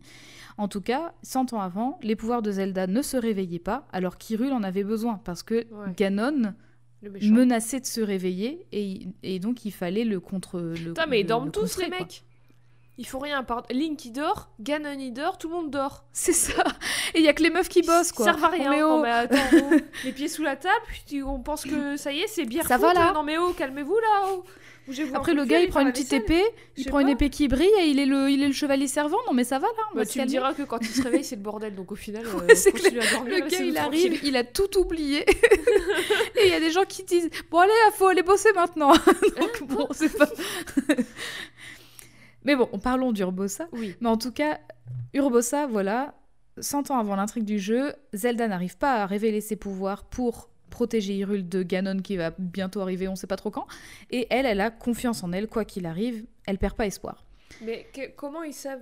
S1: En tout cas, 100 ans avant, les pouvoirs de Zelda ne se réveillaient pas, alors qu'Hyrule en avait besoin, parce que
S2: Ouais.
S1: Ganon menaçait de se réveiller et, et donc il fallait le contre le
S2: Putain, mais ils dorment tous, les mecs. Ils font rien. Par... Link, il dort. Ganon, il dort. Tout le monde dort.
S1: c'est ça et il y a que les meufs qui bossent quoi
S2: Ils servent à rien.
S1: mais
S2: Non, mais attends, oh. les pieds sous la table. puis on pense que ça y est, c'est bien.
S1: Ça va, là
S2: Non, mais oh, calmez-vous là. oh.
S1: Après le gars il prend une petite épée il prend une épée qui brille et il est le il est le chevalier servant non mais ça va là on
S2: Bah, tu me diras que quand il se réveille, c'est le bordel. Donc au final, euh,
S1: Ouais, c'est
S2: continue à dormir.
S1: le gars il
S2: tranquille.
S1: arrive il a tout oublié et il y a des gens qui disent bon allez faut aller bosser maintenant donc bon c'est pas mais bon parlons d'Urbosa
S2: Oui.
S1: Mais en tout cas, Urbosa, voilà, 100 ans avant l'intrigue du jeu, Zelda n'arrive pas à révéler ses pouvoirs pour protéger Hyrule de Ganon qui va bientôt arriver, on sait pas trop quand. Et elle, elle a confiance en elle, quoi qu'il arrive, elle perd pas espoir.
S2: Mais que- comment ils savent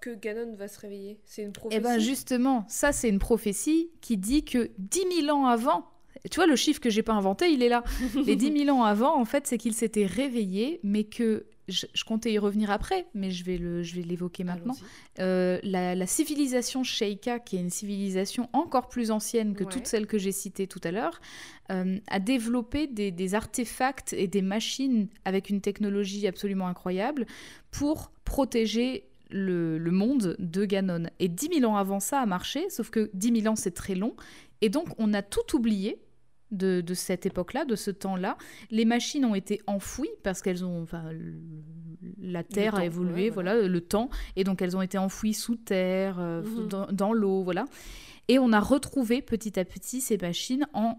S2: que Ganon va se réveiller? C'est une prophétie.
S1: Et ben justement, ça c'est une prophétie qui dit que 10 000 ans avant, tu vois le chiffre que j'ai pas inventé, il est là. Les 10 000 ans avant, en fait, c'est qu'il s'était réveillé, mais que je, je comptais y revenir après, mais je vais le, je vais l'évoquer maintenant. Euh, la, la civilisation Sheikah, qui est une civilisation encore plus ancienne que
S2: Ouais.
S1: toutes celles que j'ai citées tout à l'heure, euh, a développé des, des artefacts et des machines avec une technologie absolument incroyable pour protéger le, le monde de Ganon. Et 10 000 ans avant ça a marché, sauf que 10 000 ans c'est très long, et donc on a tout oublié. De, de cette époque-là, de ce temps-là, les machines ont été enfouies parce qu'elles ont, enfin, la terre
S2: temps,
S1: a évolué,
S2: ouais,
S1: voilà, le temps, et donc elles ont été enfouies sous terre, euh,
S2: Mhm.
S1: dans, dans l'eau, voilà. Et on a retrouvé petit à petit ces machines en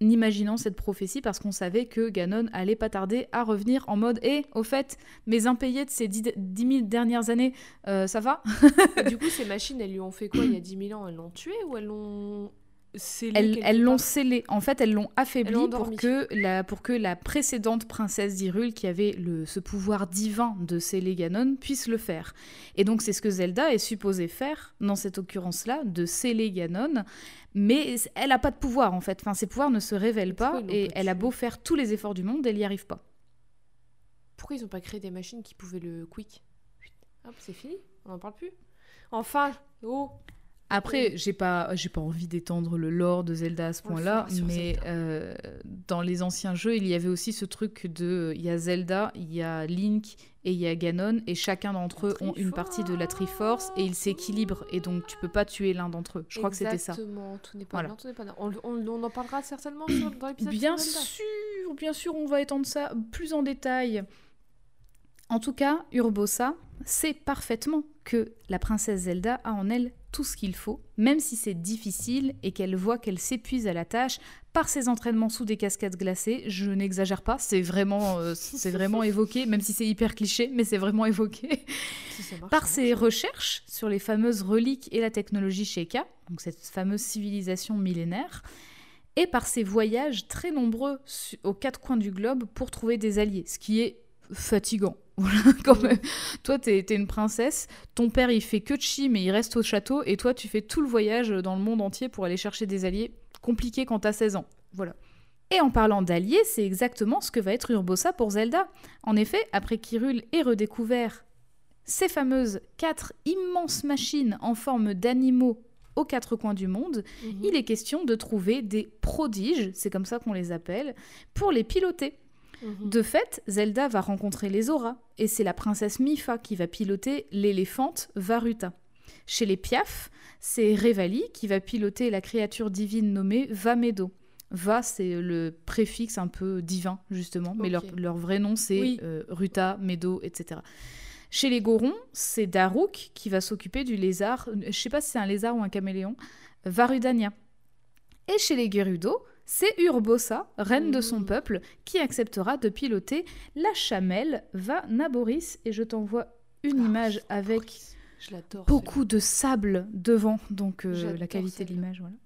S1: imaginant cette prophétie parce qu'on savait que Ganon allait pas tarder à revenir en mode et au fait mes impayés de ces dix dix mille dernières années euh, ça va?
S2: Du coup, ces machines, elles lui ont fait quoi il y a 10 000 ans? Elles l'ont tué ou elles l'ont scellé
S1: elles l'ont scellé. En fait elles l'ont affaibli
S2: Elles
S1: pour que la pour que la précédente princesse d'Hyrule qui avait le, ce pouvoir divin de sceller Ganon puisse le faire. Et donc c'est ce que Zelda est supposée faire dans cette occurrence là de sceller Ganon. Mais elle a pas de pouvoir en fait. Enfin ses pouvoirs ne se révèlent pas et elle a beau faire tous les efforts du monde elle y arrive pas.
S2: Pourquoi ils ont pas créé des machines qui pouvaient le quick? Hop, c'est fini? On n'en parle plus? Enfin! Oh
S1: Après, j'ai pas, j'ai pas envie d'étendre le lore de Zelda à ce point-là, mais euh, dans les anciens jeux, il y avait aussi ce truc de, il y a Zelda, il y a Link et il y a Ganon, et chacun d'entre eux ont une partie de la Triforce et ils s'équilibrent, et donc tu peux pas tuer l'un d'entre eux. Je crois que c'était ça.
S2: Exactement, tout n'est pas
S1: Voilà.
S2: pas. On, on- on en parlera certainement sur- dans l'épisode
S1: Bien sûr, bien sûr, on va étendre ça plus en détail. En tout cas, Urbosa sait parfaitement que la princesse Zelda a en elle tout ce qu'il faut, même si c'est difficile et qu'elle voit qu'elle s'épuise à la tâche par ses entraînements sous des cascades glacées. Je n'exagère pas, c'est vraiment, euh, c'est vraiment évoqué, même si c'est hyper cliché, mais c'est vraiment évoqué
S2: Si ça marche,
S1: par ses recherches sur les fameuses reliques et la technologie Sheikah, donc cette fameuse civilisation millénaire, et par ses voyages très nombreux aux quatre coins du globe pour trouver des alliés, ce qui est fatigant. Voilà, quand même. Toi, t'es t'es une princesse, ton père il fait que de chi, mais il reste au château, et toi, tu fais tout le voyage dans le monde entier pour aller chercher des alliés. Compliqué quand t'as 16 ans. Voilà. Et en parlant d'alliés, c'est exactement ce que va être Urbosa pour Zelda. En effet, après qu'Hyrule ait redécouvert ces fameuses quatre immenses machines en forme d'animaux aux quatre coins du monde,
S2: Mhm.
S1: il est question de trouver des prodiges, c'est comme ça qu'on les appelle, pour les piloter.
S2: Mhm.
S1: De fait, Zelda va rencontrer les Zora, et c'est la princesse Mifa qui va piloter l'éléphante Varuta. Chez les Piaf, c'est Revali qui va piloter la créature divine nommée Vamedo. Va, c'est le préfixe un peu divin, justement, mais leur, vrai nom, c'est
S2: Oui.
S1: euh, Ruta, Medo, etc. Chez les Gorons, c'est Daruk qui va s'occuper du lézard, je sais pas si c'est un lézard ou un caméléon, Varudania. Et chez les Gerudo, c'est Urbosa, reine de son
S2: Mhm.
S1: peuple, qui acceptera de piloter la chamelle Va Naboris. Et je t'envoie une
S2: Ah,
S1: image avec beaucoup de sable devant, donc euh, la qualité de l'image, voilà.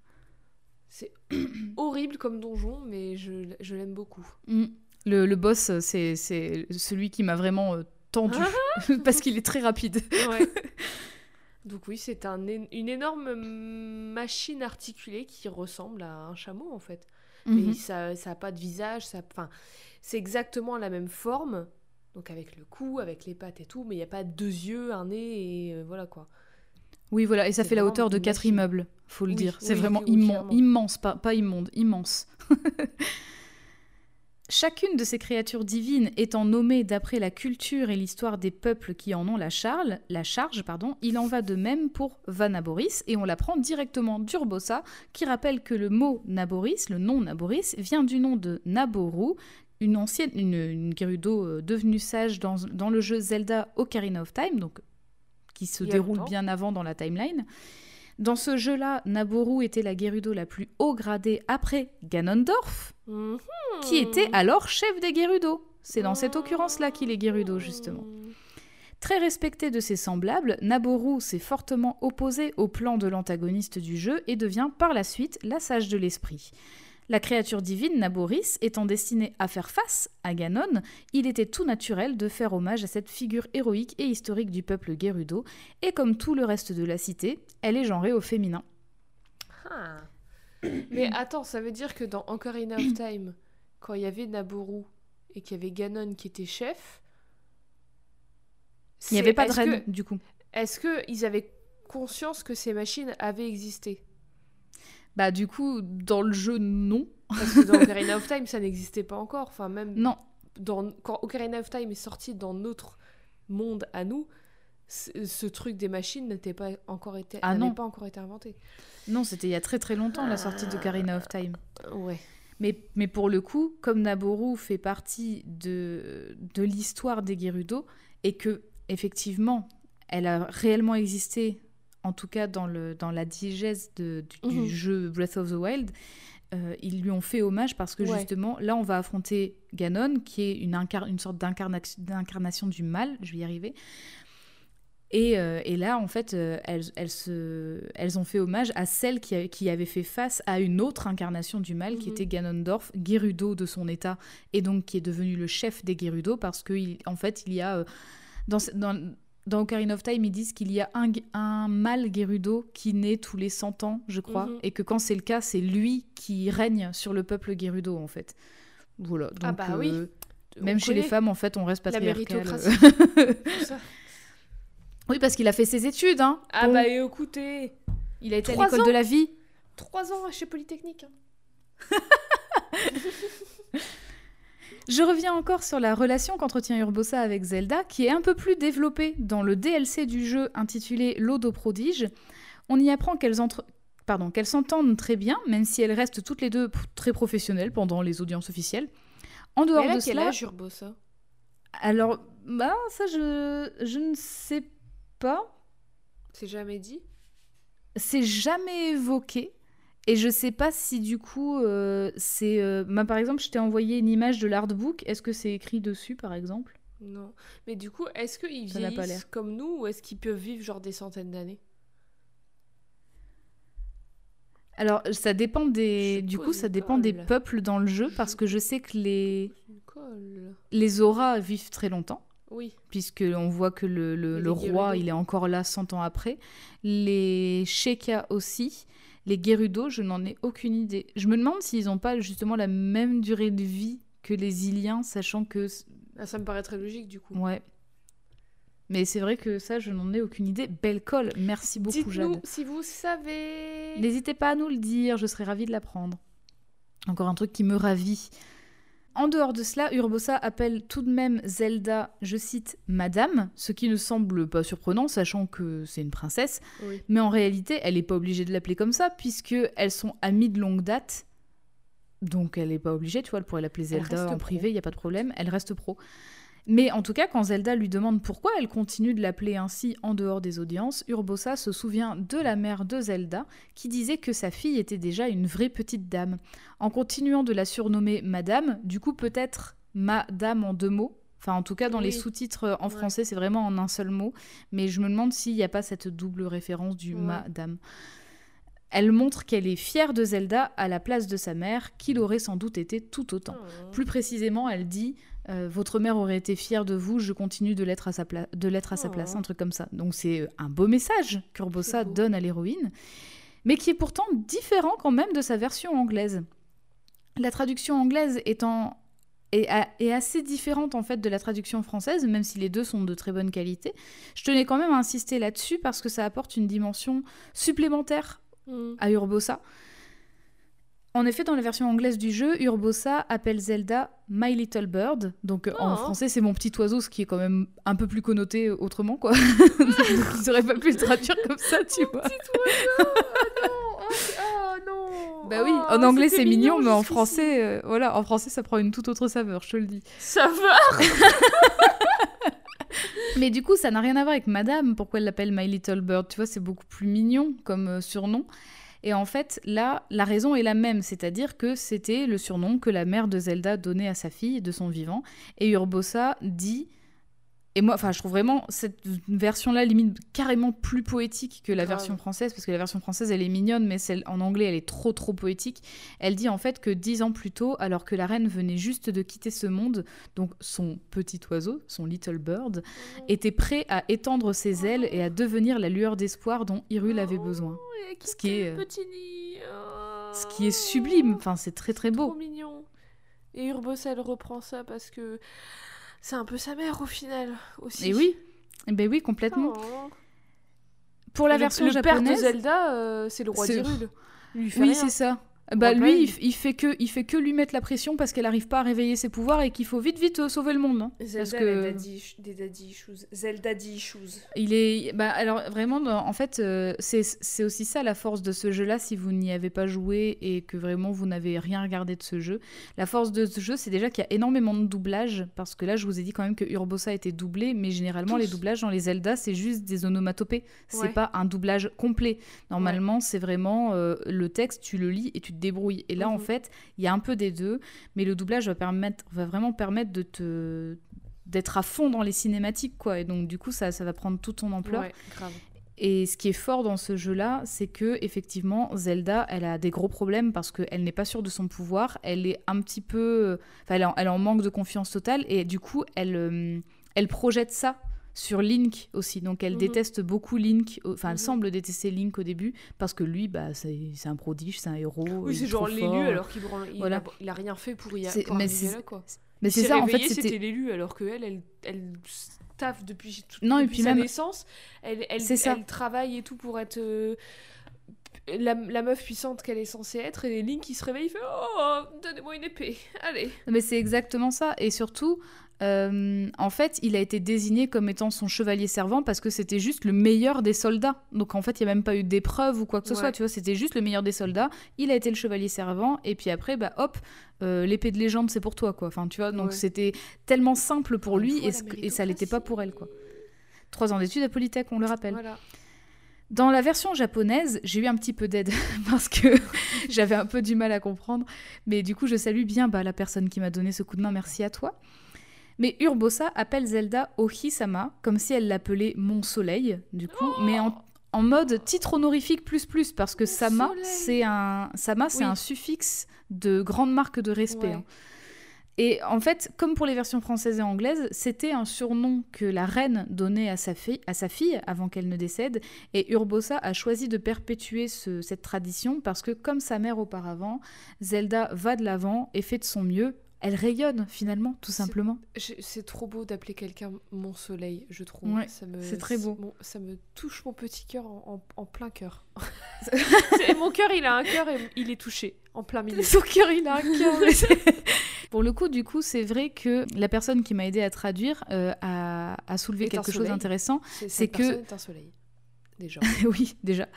S2: C'est horrible comme donjon, mais je, je l'aime beaucoup.
S1: Mm. Le, le boss, c'est c'est celui qui m'a vraiment euh, tendu, parce qu'il est très rapide.
S2: Ouais. Donc oui, c'est un, une énorme machine articulée qui ressemble à un chameau en fait.
S1: Mhm.
S2: Mais ça n'a pas de visage, ça, enfin, c'est exactement la même forme, donc avec le cou, avec les pattes et tout, mais il n'y a pas deux yeux, un nez et euh, voilà quoi.
S1: Oui, voilà, et ça fait la hauteur de quatre immeubles, faut le
S2: Oui,
S1: dire. C'est
S2: oui,
S1: vraiment
S2: oui, oui,
S1: immen-
S2: clairement.
S1: immense, pas, pas immonde, immense. Chacune de ces créatures divines étant nommée d'après la culture et l'histoire des peuples qui en ont la, charle, la charge, pardon, il en va de même pour Vanaboris, et on l'apprend directement d'Urbosa, qui rappelle que le mot Naboris, le nom Naboris, vient du nom de Naboru, une ancienne, une, une Gerudo euh, devenue sage dans, dans le jeu Zelda Ocarina of Time, donc qui se déroule bien avant dans la timeline. Dans ce jeu-là, Naboru était la Gerudo la plus haut gradée après Ganondorf,
S2: Mhm.
S1: qui était alors chef des Gerudo. C'est dans cette occurrence-là qu'il est Gerudo, justement. Très respecté de ses semblables, Naboru s'est fortement opposé au plan de l'antagoniste du jeu et devient par la suite la sage de l'esprit. La créature divine Naboris étant destinée à faire face à Ganon, il était tout naturel de faire hommage à cette figure héroïque et historique du peuple Gerudo, et comme tout le reste de la cité, elle est genrée au féminin.
S2: Ah. Mais attends, ça veut dire que dans Ocarina of Time, quand il y avait Naboru et qu'il y avait Ganon qui était chef,
S1: Il n'y avait pas de reine,
S2: que-
S1: du coup.
S2: Est-ce qu'ils avaient conscience que ces machines avaient existé?
S1: Bah du coup, dans le jeu, non.
S2: Parce que dans Ocarina of Time, ça n'existait pas encore. Enfin, même
S1: Non.
S2: dans, quand Ocarina of Time est sorti dans notre monde à nous, ce, truc des machines n'était pas encore été,
S1: Ah non.
S2: pas encore été inventé.
S1: Non, c'était il y a très très longtemps la sortie de Karina of Time.
S2: Ouais.
S1: Mais, mais pour le coup, comme Naboru fait partie de, de l'histoire des Gerudo, et que, effectivement, elle a réellement existé, en tout cas dans, le, dans la diégèse de- du, du
S2: Mhm.
S1: jeu Breath of the Wild, euh, ils lui ont fait hommage parce que
S2: Ouais.
S1: justement, là, on va affronter Ganon, qui est une, incar- une sorte d'incarnation du mal, je vais y arriver. Et, euh, et là, en fait, euh, elles, elles, se, elles ont fait hommage à celle qui, a- qui avait fait face à une autre incarnation du mal, qui
S2: Mhm.
S1: était Ganondorf, Gerudo de son état, et donc qui est devenu le chef des Gerudo, parce qu'en fait, il y a... dans, dans Ocarina of Time, ils disent qu'il y a un, un mâle Gerudo qui naît tous les 100 ans, je crois,
S2: Mhm.
S1: et que quand c'est le cas, c'est lui qui règne sur le peuple Gerudo, en fait. Voilà. Donc,
S2: Ah bah oui.
S1: euh,
S2: On
S1: même chez les femmes, en fait, on reste
S2: La
S1: patriarcal.
S2: tout ça.
S1: oui, parce qu'il a fait ses études, hein.
S2: Ah
S1: Bon,
S2: bah écoutez,
S1: il a été à l'école de la vie.
S2: trois ans chez Polytechnique. hein.
S1: Je reviens encore sur la relation qu'entretient Urbosa avec Zelda, qui est un peu plus développée dans le DLC du jeu intitulé L'Odo Prodige. On y apprend qu'elles entre... Pardon, qu'elles s'entendent très bien, même si elles restent toutes les deux très professionnelles pendant les audiences officielles. En dehors
S2: Mais
S1: de
S2: quel
S1: cela,
S2: âge, Urbosa?
S1: Alors, bah, ça, je, je ne sais pas.
S2: C'est jamais dit?
S1: C'est jamais évoqué. Et je sais pas si du coup, euh, c'est. euh, bah, par exemple, je t'ai envoyé une image de l'artbook. Est-ce que c'est écrit dessus, par exemple?
S2: Non. Mais du coup, est-ce qu'ils
S1: Ça n'a pas
S2: vieillissent
S1: l'air.
S2: comme nous ou est-ce qu'ils peuvent vivre genre des centaines d'années?
S1: Alors, ça dépend des.
S2: Je
S1: Du coup,
S2: pose
S1: ça
S2: une
S1: dépend des
S2: colle.
S1: peuples dans le jeu, parce que je sais que les,
S2: Une colle.
S1: les auras vivent très longtemps,
S2: Oui.
S1: puisque on voit que le, le-
S2: Et
S1: le
S2: les
S1: roi, il est encore là 100 ans après. Les Sheikah aussi. Les Gerudo, je n'en ai aucune idée. Je me demande s'ils n'ont pas justement la même durée de vie que les Iliens, sachant que.
S2: Ah, ça me paraît très logique du coup.
S1: Ouais. Mais c'est vrai que ça, je n'en ai aucune idée. Belle colle, merci beaucoup, Jade.
S2: si vous savez.
S1: N'hésitez pas à nous le dire, je serais ravie de l'apprendre. Encore un truc qui me ravit. En dehors de cela, Urbosa appelle tout de même Zelda, je cite, Madame, ce qui ne semble pas surprenant, sachant que c'est une princesse.
S2: Oui.
S1: Mais en réalité, elle n'est pas obligée de l'appeler comme ça, puisque elles sont amies de longue date. Donc elle n'est pas obligée, tu vois, elle pourrait l'appeler Zelda en
S2: pro.
S1: privé, il n'y a pas de problème, elle reste pro. Mais en tout cas, quand Zelda lui demande pourquoi elle continue de l'appeler ainsi en dehors des audiences, Urbosa se souvient de la mère de Zelda qui disait que sa fille était déjà une vraie petite dame. En continuant de la surnommer Madame, du coup peut-être Madame en deux mots, Enfin, en tout cas, dans les sous-titres en
S2: Ouais.
S1: français, c'est vraiment en un seul mot. Mais je me demande s'il n'y a pas cette double référence du
S2: Ouais.
S1: madame. Elle montre qu'elle est fière de Zelda à la place de sa mère, qui l'aurait sans doute été tout autant.
S2: Oh.
S1: Plus précisément, elle dit euh, Votre mère aurait été fière de vous, je continue de l'être à sa, pla- de l'être à sa
S2: Oh.
S1: place, un truc comme ça. Donc c'est euh, un beau message qu'Urbosa donne à l'héroïne, mais qui est pourtant différent quand même de sa version anglaise. La traduction anglaise étant est, assez différente en fait de la traduction française, même si les deux sont de très bonne qualité. Je tenais quand même à insister là-dessus parce que ça apporte une dimension supplémentaire
S2: Mm.
S1: à Urbosa. En effet, dans la version anglaise du jeu, Urbosa appelle Zelda My Little Bird. Donc euh, en
S2: Oh.
S1: français, c'est mon petit oiseau, ce qui est quand même un peu plus connoté autrement, quoi. Donc ils auraient pas pu le traduire comme ça, tu vois.
S2: Oh non, oh, non.
S1: Bah oui, en anglais c'est mignon, mais en français, euh, voilà, en français ça prend une toute autre saveur, je te le dis.
S2: Va.
S1: Mais du coup, ça n'a rien à voir avec Madame. Pourquoi elle l'appelle My Little Bird? Tu vois, c'est beaucoup plus mignon comme euh, surnom. Et en fait, là, la raison est la même, c'est-à-dire que c'était le surnom que la mère de Zelda donnait à sa fille de son vivant. Et Urbosa dit. Et moi, enfin, je trouve vraiment cette version-là limite carrément plus poétique que la
S2: Grave.
S1: version française, parce que la version française, elle est mignonne, mais celle en anglais, elle est trop, trop poétique. Elle dit en fait que dix ans plus tôt, alors que la reine venait juste de quitter ce monde, donc son petit oiseau, son little bird, était prêt à étendre ses ailes et à devenir la lueur d'espoir dont Hyrule avait besoin.
S2: Et
S1: Ce qui est, euh,
S2: petit nid. Oh.
S1: Ce qui est sublime, enfin c'est très très
S2: Trop
S1: beau.
S2: mignon. Et Urbosa, elle reprend ça parce que c'est un peu sa mère au final aussi.
S1: Et oui, eh ben oui, complètement.
S2: Oh.
S1: Pour la
S2: le-
S1: version
S2: le, père de
S1: japonaise,
S2: Zelda, euh, c'est le roi fait
S1: oui c'est ça. Bah lui, il, il fait que, il fait que lui mettre la pression parce qu'elle arrive pas à réveiller ses pouvoirs et qu'il faut vite vite euh, sauver le monde. hein.
S2: Zelda,
S1: parce que
S2: daddy- des daddy issues. Zelda daddy issues.
S1: Il est, bah alors vraiment, en fait, euh, c'est aussi ça la force de ce jeu-là. Si vous n'y avez pas joué et que vraiment vous n'avez rien regardé de ce jeu, la force de ce jeu, c'est déjà qu'il y a énormément de doublage. Parce que là, je vous ai dit quand même que Urbosa était doublé, mais généralement
S2: Tous.
S1: les doublages dans les Zelda, c'est juste des onomatopées. C'est
S2: Ouais.
S1: pas un doublage complet. Normalement, c'est vraiment euh, le texte, tu le lis et tu te débrouilles. Et là, en
S2: Mhm.
S1: fait, il y a un peu des deux, mais le doublage va permettre, va vraiment permettre de te d'être à fond dans les cinématiques quoi et donc du coup ça, ça va prendre toute ton ampleur
S2: Ouais, grave.
S1: et ce qui est fort dans ce jeu-là, c'est que effectivement Zelda, elle a des gros problèmes parce qu'elle n'est pas sûre de son pouvoir, elle est un petit peu, enfin, elle, en manque de confiance totale et du coup elle, euh, elle projette ça sur Link aussi. Donc elle
S2: Mhm.
S1: déteste beaucoup Link, enfin elle
S2: Mhm.
S1: semble détester Link au début parce que lui, bah c'est un prodige, c'est un héros.
S2: Oui, c'est
S1: est
S2: genre l'élu alors qu'il
S1: Voilà.
S2: a, il a rien fait pour y pour
S1: mais
S2: arriver
S1: c'est-
S2: là quoi.
S1: Mais c'est ça en fait, c'était
S2: l'élu alors que elle, elle, elle taffe depuis, tout-
S1: Non, et
S2: depuis
S1: puis
S2: sa
S1: même-
S2: naissance. Elle, elle,
S1: ça.
S2: elle travaille et tout pour être euh, la, la meuf puissante qu'elle est censée être. Et Link qui se réveille, il fait Oh, donnez-moi une épée, allez.
S1: Mais c'est exactement ça. Et surtout, euh, en fait, il a été désigné comme étant son chevalier servant parce que c'était juste le meilleur des soldats. Donc en fait, il n'y a même pas eu d'épreuve ou quoi que ce
S2: Ouais.
S1: soit. Tu vois, c'était juste le meilleur des soldats. Il a été le chevalier servant. Et puis après, bah hop, euh, l'épée de légende, c'est pour toi, quoi. Enfin, tu vois, donc
S2: Ouais.
S1: c'était tellement simple pour lui et, et ça l'était pas pour elle, quoi. Trois ans d'études à Polytech, on le rappelle.
S2: Voilà.
S1: Dans la version japonaise, j'ai eu un petit peu d'aide parce que j'avais un peu du mal à comprendre. Mais du coup, je salue bien bah, la personne qui m'a donné ce coup de main. Merci à toi. Mais Urbosa appelle Zelda Ohi-sama, comme si elle l'appelait Mon Soleil, du coup, mais en, en mode titre honorifique plus plus, parce que
S2: Mon
S1: Sama,
S2: Soleil.
S1: c'est un, Sama, c'est un suffixe de grande marque de respect.
S2: Ouais.
S1: hein. Et en fait, comme pour les versions françaises et anglaises, c'était un surnom que la reine donnait à sa fille, à sa fille avant qu'elle ne décède. Et Urbosa a choisi de perpétuer ce- cette tradition parce que, comme sa mère auparavant, Zelda va de l'avant et fait de son mieux. Elle rayonne finalement, tout simplement.
S2: C'est trop beau d'appeler quelqu'un mon soleil, je trouve.
S1: Ouais,
S2: ça me,
S1: c'est très beau.
S2: mon- ça me touche mon petit cœur en, en- en plein cœur. Mon cœur, il a un cœur et il est touché en plein milieu.
S1: Son cœur, il a un cœur. Pour le coup, du coup, c'est vrai que la personne qui m'a aidé à traduire euh, a, a soulevé quelque chose d'intéressant.
S2: C'est
S1: que-
S2: est un soleil. Déjà.
S1: oui, déjà.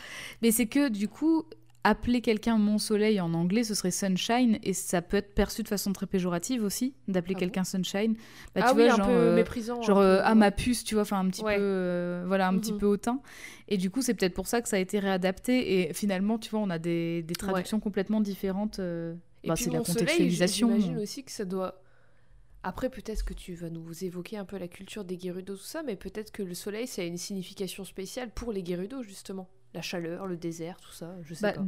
S1: Mais c'est que du coup, appeler quelqu'un mon soleil en anglais, ce serait sunshine, et ça peut être perçu de façon très péjorative aussi, d'appeler
S2: Ah
S1: quelqu'un sunshine. Bah,
S2: ah
S1: tu
S2: oui,
S1: vois,
S2: un
S1: genre,
S2: peu
S1: euh,
S2: méprisant.
S1: genre
S2: peu,
S1: ah ma puce, tu vois, enfin un petit
S2: Ouais.
S1: peu, euh, voilà, un petit
S2: Mhm.
S1: peu hautain. Et du coup, c'est peut-être pour ça que ça a été réadapté. Et finalement, tu vois, on a des, des traductions complètement différentes. euh,
S2: Et
S1: bah, c'est la contextualisation.
S2: J'imagine aussi que ça doit. Après, peut-être que tu vas nous évoquer un peu la culture des Gerudo, tout ça, mais peut-être que le soleil, ça a une signification spéciale pour les Gerudo, justement. La chaleur, le désert, tout ça, je sais
S1: Bah,
S2: pas.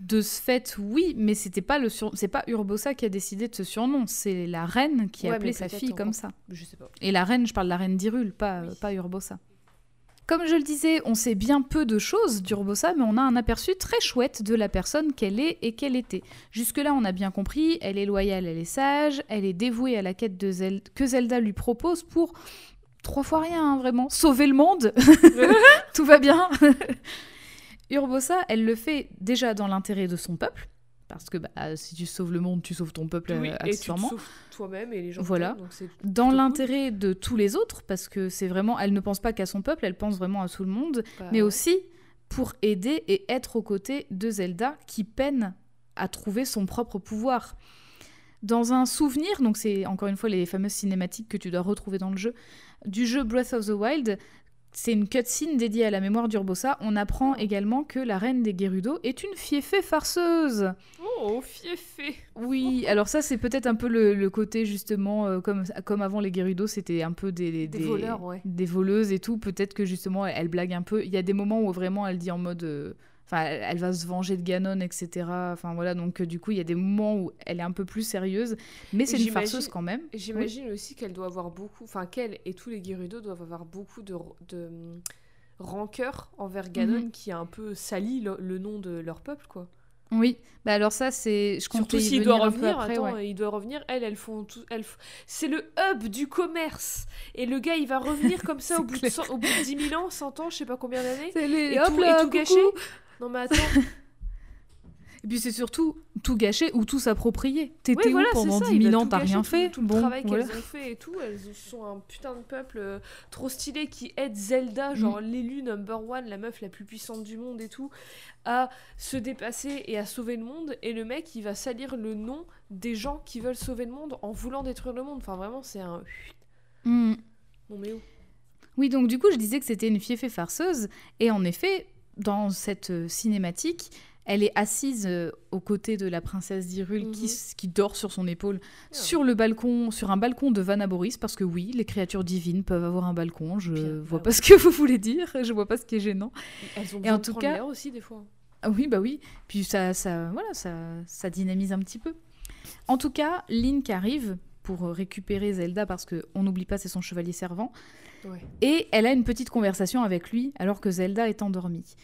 S1: de ce fait, oui, mais c'était pas le sur... c'est pas Urbosa qui a décidé de ce surnom, c'est la reine qui a appelé sa fille comme ça.
S2: Je sais pas.
S1: Et la reine, je parle de la reine d'Irul, pas,
S2: Oui.
S1: pas Urbosa. Comme je le disais, on sait bien peu de choses d'Urbosa, mais on a un aperçu très chouette de la personne qu'elle est et qu'elle était. Jusque-là, on a bien compris, elle est loyale, elle est sage, elle est dévouée à la quête de Zel- que Zelda lui propose pour trois fois rien, hein, vraiment. Sauver le monde Tout va bien Urbosa, elle le fait déjà dans l'intérêt de son peuple, parce que bah, si tu sauves le monde, tu sauves ton peuple
S2: Oui,
S1: euh,
S2: et tu te toi-même et les gens.
S1: Voilà.
S2: donc
S1: Dans l'intérêt de tous les autres, parce que c'est vraiment, elle ne pense pas qu'à son peuple, elle pense vraiment à tout le monde.
S2: Bah,
S1: mais
S2: ouais.
S1: aussi pour aider et être aux côtés de Zelda qui peine à trouver son propre pouvoir. Dans un souvenir, donc c'est encore une fois les fameuses cinématiques que tu dois retrouver dans le jeu, du jeu Breath of the Wild, c'est une cutscene dédiée à la mémoire d'Urbosa. On apprend également que la reine des Gerudo est une fiefée farceuse.
S2: Oh, fiefé
S1: Oui, alors ça c'est peut-être un peu le, le côté justement, euh, comme, comme avant les Gerudo, c'était un peu des,
S2: Des voleurs, ouais.
S1: des voleuses et tout. Peut-être que justement elle, elle blague un peu. Il y a des moments où vraiment elle dit en mode... euh, Enfin, elle, elle va se venger de Ganon, etc. Enfin voilà, donc euh, du coup il y a des moments où elle est un peu plus sérieuse, mais c'est une farceuse quand même.
S2: Et J'imagine aussi qu'elle doit avoir beaucoup, enfin qu'elle et tous les Gerudo doivent avoir beaucoup de, de hum, rancœur envers Ganon
S1: Mhm.
S2: qui a un peu sali le, le nom de leur peuple, quoi.
S1: Oui, bah alors ça c'est... Je comptais
S2: Surtout s'il doit revenir,
S1: après,
S2: attends,
S1: ouais.
S2: il doit revenir, elles, elles font tout, elles c'est le hub du commerce. Et le gars, il va revenir comme ça au bout, de
S1: clair.
S2: 100 au bout de 10 000 ans, 100 ans, je sais pas combien d'années. Et,
S1: hop
S2: tout,
S1: là,
S2: et tout gâché. Non mais attends,
S1: Et puis c'est surtout tout gâcher ou tout s'approprier. T'étais
S2: Ouais,
S1: où
S2: voilà,
S1: pendant
S2: ça,
S1: 10
S2: il
S1: 000
S2: va
S1: ans, t'as rien fait.
S2: Tout le
S1: bon,
S2: travail
S1: voilà.
S2: qu'elles ont fait et tout, elles sont un putain de peuple euh, trop stylé qui aide Zelda, genre
S1: Mm.
S2: l'élu number one, la meuf la plus puissante du monde et tout, à se dépasser et à sauver le monde. Et le mec, il va salir le nom des gens qui veulent sauver le monde en voulant détruire le monde. Enfin, vraiment, c'est un.
S1: Hmm.
S2: Non, mais où?
S1: Oui, donc du coup, je disais que c'était une fiefée farceuse. Et en effet, dans cette euh, cinématique, elle est assise euh, aux côtés de la princesse qui,
S2: Mhm.
S1: qui dort sur son épaule
S2: Ah.
S1: sur le balcon, sur un balcon de Vanaboris, parce que oui, les créatures divines peuvent avoir un balcon. Je
S2: Bien,
S1: vois
S2: bah
S1: pas ce que vous voulez dire, je vois pas ce qui est gênant.
S2: Elles ont
S1: Et
S2: besoin
S1: en
S2: de
S1: tout cas-
S2: aussi, des fois.
S1: Ah oui, bah oui. Puis ça, ça, voilà, ça, ça dynamise un petit peu. En tout cas, Link arrive pour récupérer Zelda parce que on n'oublie pas, c'est son chevalier servant.
S2: Ouais.
S1: Et elle a une petite conversation avec lui alors que Zelda est endormie.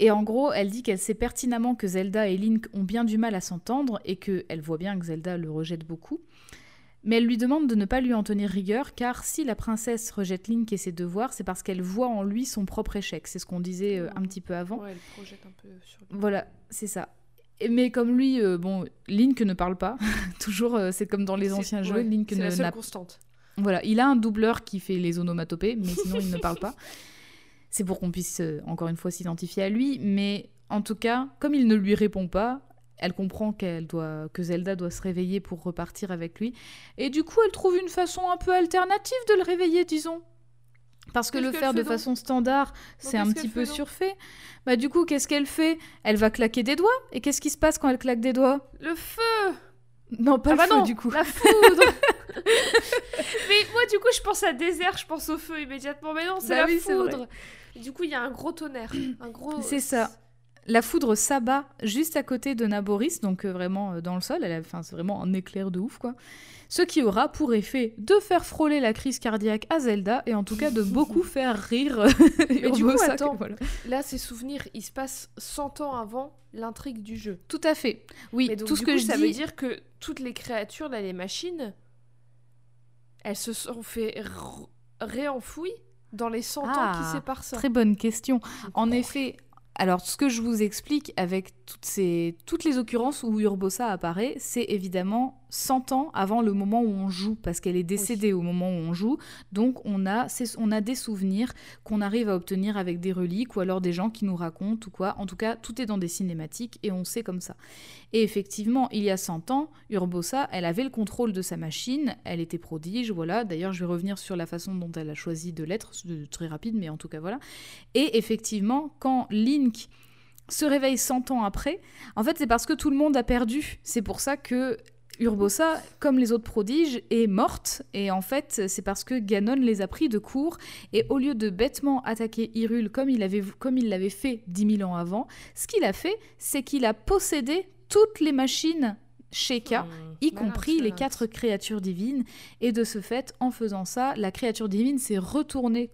S1: Et en gros, elle dit qu'elle sait pertinemment que Zelda et Link ont bien du mal à s'entendre et qu'elle voit bien que Zelda le rejette beaucoup. Mais elle lui demande de ne pas lui en tenir rigueur car si la princesse rejette Link et ses devoirs, c'est parce qu'elle voit en lui son propre échec. C'est ce qu'on disait euh, un petit peu avant.
S2: Ouais, elle projette un peu sur lui.
S1: Voilà, c'est ça. Et- Mais comme lui, euh, bon, Link ne parle pas. Toujours, euh, c'est comme dans les anciens jeux, Link ne
S2: la seule constante.
S1: Voilà, il a un doubleur qui fait les onomatopées, mais sinon il ne parle pas. C'est pour qu'on puisse euh, encore une fois s'identifier à lui, mais en tout cas, comme il ne lui répond pas, elle comprend qu'elle doit que Zelda doit se réveiller pour repartir avec lui, et du coup elle trouve une façon un peu alternative de le réveiller, disons. Parce que le faire de façon standard, c'est un petit peu surfait. Bah du coup, qu'est-ce qu'elle fait? Elle va claquer des doigts. Et qu'est-ce qui se passe quand elle claque des doigts?
S2: Le feu
S1: Non, pas
S2: Ah
S1: le
S2: bah
S1: feu
S2: non,
S1: du coup.
S2: La foudre Mais moi, du coup, je pense à désert, je pense au feu immédiatement. Mais non, c'est
S1: Bah
S2: la
S1: oui,
S2: foudre. Du coup, il y a un gros tonnerre. Un gros...
S1: C'est ça. La foudre s'abat juste à côté de Naboris, donc euh, vraiment euh, dans le sol. Elle a- Enfin, c'est vraiment un éclair de ouf, quoi. Ce qui aura pour effet de faire frôler la crise cardiaque à Zelda et en tout cas de beaucoup faire rire
S2: Mais du coup,
S1: Urbosa,
S2: attends.
S1: que voilà.
S2: Là, ces souvenirs, ils se passent 100 ans avant l'intrigue du jeu.
S1: Tout à fait. Oui,
S2: donc,
S1: tout ce que je
S2: ça
S1: dis.
S2: veut dire que toutes les créatures, là, les machines, elles se sont fait réenfouies dans les 100 ans qui
S1: Ah,
S2: séparent ça.
S1: Très bonne question. En effet, alors ce que je vous explique avec toutes, ces, toutes les occurrences où Urbosa apparaît, c'est évidemment 100 ans avant le moment où on joue, parce qu'elle est décédée au moment où on joue. Donc on a, on a des souvenirs qu'on arrive à obtenir avec des reliques ou alors des gens qui nous racontent ou quoi. En tout cas, tout est dans des cinématiques et on sait comme ça. Et effectivement, il y a 100 ans, Urbosa, elle avait le contrôle de sa machine, elle était prodige, voilà. D'ailleurs, je vais revenir sur la façon dont elle a choisi de l'être, très rapide, mais en tout cas voilà. Et effectivement, quand Link se réveille 100 ans après, en fait, c'est parce que tout le monde a perdu. C'est pour ça que Urbosa, comme les autres prodiges, est morte. Et en fait, c'est parce que Ganon les a pris de court. Et au lieu de bêtement attaquer Hyrule comme il l'avait comme il fait 10 000 ans avant, ce qu'il a fait, c'est qu'il a possédé toutes les machines Sheka, hmm, y compris les quatre créatures divines. Et de ce fait, en faisant ça, la créature divine s'est retournée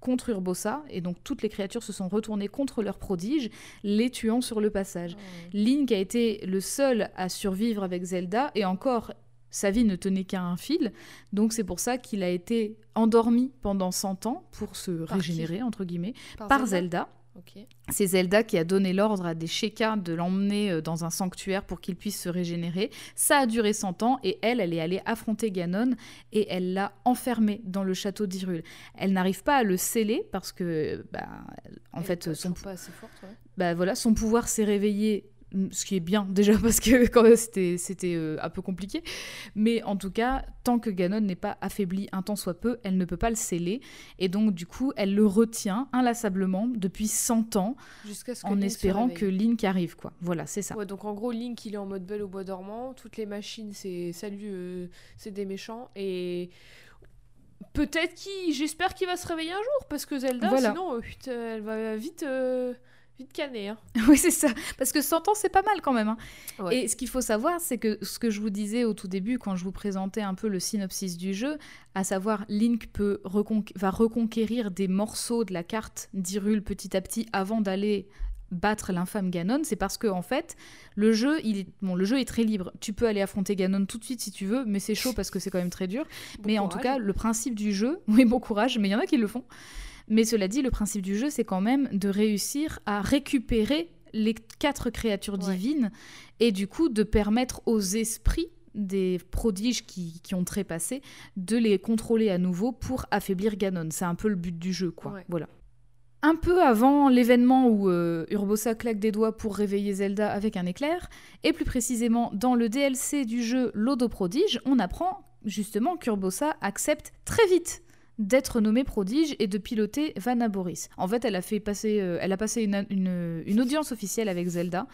S1: contre Urbosa, et donc toutes les créatures se sont retournées contre leurs prodiges, les tuant sur le passage. Oh. Link a été le seul à survivre avec Zelda, et encore, sa vie ne tenait qu'à un fil, donc c'est pour ça qu'il a été endormi pendant 100 ans pour se régénérer, entre guillemets, par, Zelda c'est Zelda qui a donné l'ordre à des Sheikah de l'emmener euh, dans un sanctuaire pour qu'il puisse se régénérer. Ça a duré 100 ans et elle, elle est allée affronter Ganon et elle l'a enfermé dans le château d'Hyrule. Elle n'arrive pas à le sceller parce que, bah, en fait, son... bah, voilà, son pouvoir s'est réveillé ce qui est bien déjà parce que quand c'était c'était euh, un peu compliqué. Mais en tout cas tant que Ganon n'est pas affaibli un temps soit peu elle ne peut pas le sceller. Et donc du coup elle le retient inlassablement depuis 100 ans en espérant que Link arrive quoi. Voilà c'est ça.
S2: Donc en gros Link il est en mode belle au bois dormant toutes les machines c'est salut euh, c'est des méchants et peut-être qu'il j'espère qu'il va se réveiller un jour parce que Zelda sinon euh, elle va vite Vite canné, hein.
S1: oui, c'est ça. Parce que 100 ans, c'est pas mal quand même. Hein. Et ce qu'il faut savoir, c'est que ce que je vous disais au tout début, quand je vous présentais un peu le synopsis du jeu, à savoir Link peut va reconquérir des morceaux de la carte d'Hyrule petit à petit avant d'aller battre l'infâme Ganon, c'est parce que en fait, le jeu, il est bon, le jeu est très libre. Tu peux aller affronter Ganon tout de suite si tu veux, mais c'est chaud parce que c'est quand même très dur. mais en tout cas, le principe du jeu, oui, bon courage, mais il y en a qui le font. Mais cela dit, le principe du jeu, c'est quand même de réussir à récupérer les quatre créatures divines et du coup de permettre aux esprits des prodiges qui, qui, ont trépassé de les contrôler à nouveau pour affaiblir Ganon. C'est un peu le but du jeu, quoi. Voilà. Un peu avant l'événement où euh, Urbosa claque des doigts pour réveiller Zelda avec un éclair, et plus précisément dans le DLC du jeu Lodo Prodige, on apprend justement qu'Urbosa accepte très vite d'être nommée prodige et de piloter Vanna Boris. En fait, elle a fait passer, euh, elle a passé une, une, audience officielle avec Zelda.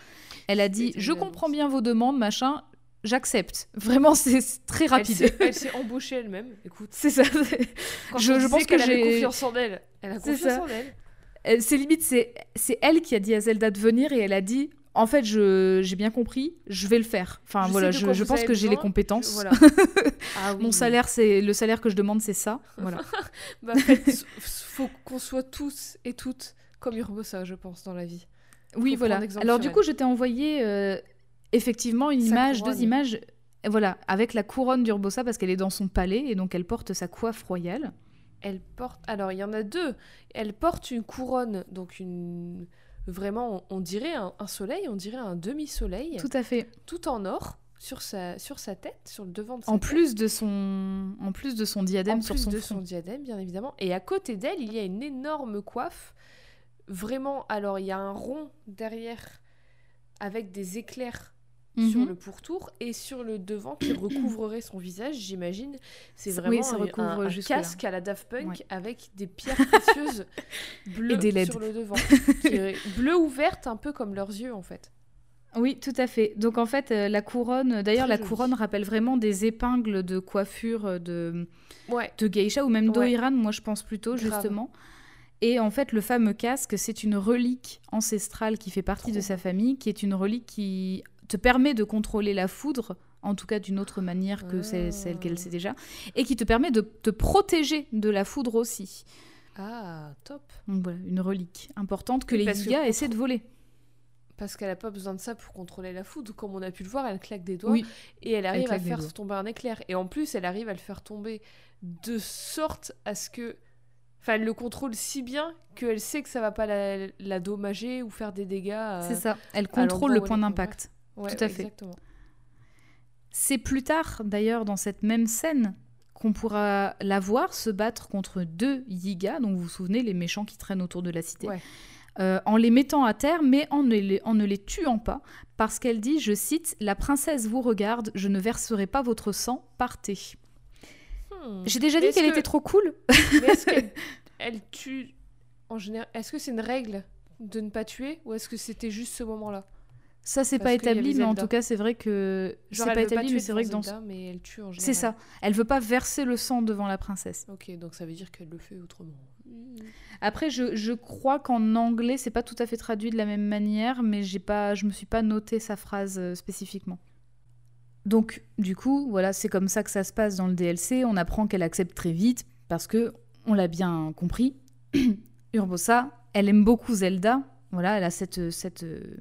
S1: Elle a dit Je comprends bien vos demandes, machin. J'accepte. Vraiment, c'est très rapide.
S2: Elle s'est embauchée elle-même. Écoute.
S1: C'est ça.
S2: je, je pense que j'ai confiance en elle. Elle a confiance en elle.
S1: C'est limite, c'est elle qui a dit à Zelda de venir et elle a dit en fait, j'ai bien compris, je vais le faire. Enfin voilà, je, pense que j'ai les compétences. Ah Mon salaire, c'est le salaire que je demande, c'est ça. Voilà.
S2: bah, en fait, faut qu'on soit tous et toutes comme Urbosa, je pense, dans la vie.
S1: Oui, voilà. Alors du coup, je t'ai envoyé euh, effectivement une image, deux images, voilà, avec la couronne d'Urbosa parce qu'elle est dans son palais et donc elle porte sa coiffe royale.
S2: Elle porte. Alors il y en a deux. Elle porte une couronne, donc une vraiment, on, dirait un, soleil, on dirait un demi-soleil.
S1: Tout à fait.
S2: Tout en or sur sa, sur sa tête, sur le devant de sa
S1: en
S2: tête.
S1: Plus de son, en plus de son diadème
S2: sur
S1: son
S2: de son diadème, bien évidemment. Et à côté d'elle, il y a une énorme coiffe. Vraiment, alors il y a un rond derrière avec des éclairs sur mhm. le pourtour et sur le devant qui recouvrerait son visage, j'imagine. C'est vraiment ça un, casque à la Daft Punk avec des pierres précieuses bleues sur le devant. bleu ou verte, un peu comme leurs yeux en fait.
S1: Oui, tout à fait. Donc en fait, euh, la couronne, d'ailleurs, la couronne rappelle vraiment des épingles de coiffure euh, de, de geisha ou même d'Oiran, moi je pense plutôt, justement. Et en fait, le fameux casque, c'est une relique ancestrale qui fait partie de sa famille, qui est une relique qui te permet de contrôler la foudre, en tout cas d'une autre manière que celle, qu'elle sait déjà, et qui te permet de te protéger de la foudre aussi.
S2: Ah, top.
S1: Donc voilà, une relique importante que les gars essaient de voler.
S2: Parce qu'elle n'a pas besoin de ça pour contrôler la foudre. Comme on a pu le voir, elle claque des doigts et elle arrive à faire tomber un éclair. Et en plus, elle arrive à le faire tomber de sorte à ce que. Enfin, elle le contrôle si bien qu'elle sait que ça va pas la, la dommager ou faire des dégâts.
S1: C'est ça. Elle contrôle le point d'impact. Tout à fait. C'est plus tard, d'ailleurs, dans cette même scène, qu'on pourra la voir se battre contre deux Yiga, donc vous vous souvenez, les méchants qui traînent autour de la cité,
S2: Ouais.
S1: euh, en les mettant à terre, mais en ne les, en ne les tuant pas, parce qu'elle dit, je cite, La princesse vous regarde, je ne verserai pas votre sang, partez.
S2: Hmm.
S1: J'ai déjà dit qu'elle
S2: que-
S1: était trop cool.
S2: Mais est-ce qu'elle elle tue en général Est-ce que c'est une règle de ne pas tuer ou est-ce que c'était juste ce moment-là?
S1: Ça, c'est pas établi, mais en tout cas, c'est vrai que. C'est pas établi, mais c'est vrai que dans.
S2: Zelda, mais elle tue en général.
S1: C'est ça. Elle veut pas verser le sang devant la princesse.
S2: Ok, donc ça veut dire qu'elle le fait autrement.
S1: Après, je, je crois qu'en anglais, c'est pas tout à fait traduit de la même manière, mais j'ai pas, je me suis pas noté sa phrase euh, spécifiquement. Donc, du coup, voilà, c'est comme ça que ça se passe dans le DLC. On apprend qu'elle accepte très vite parce que, on l'a bien compris, Urbosa, elle aime beaucoup Zelda. Voilà, elle a cette, cette euh,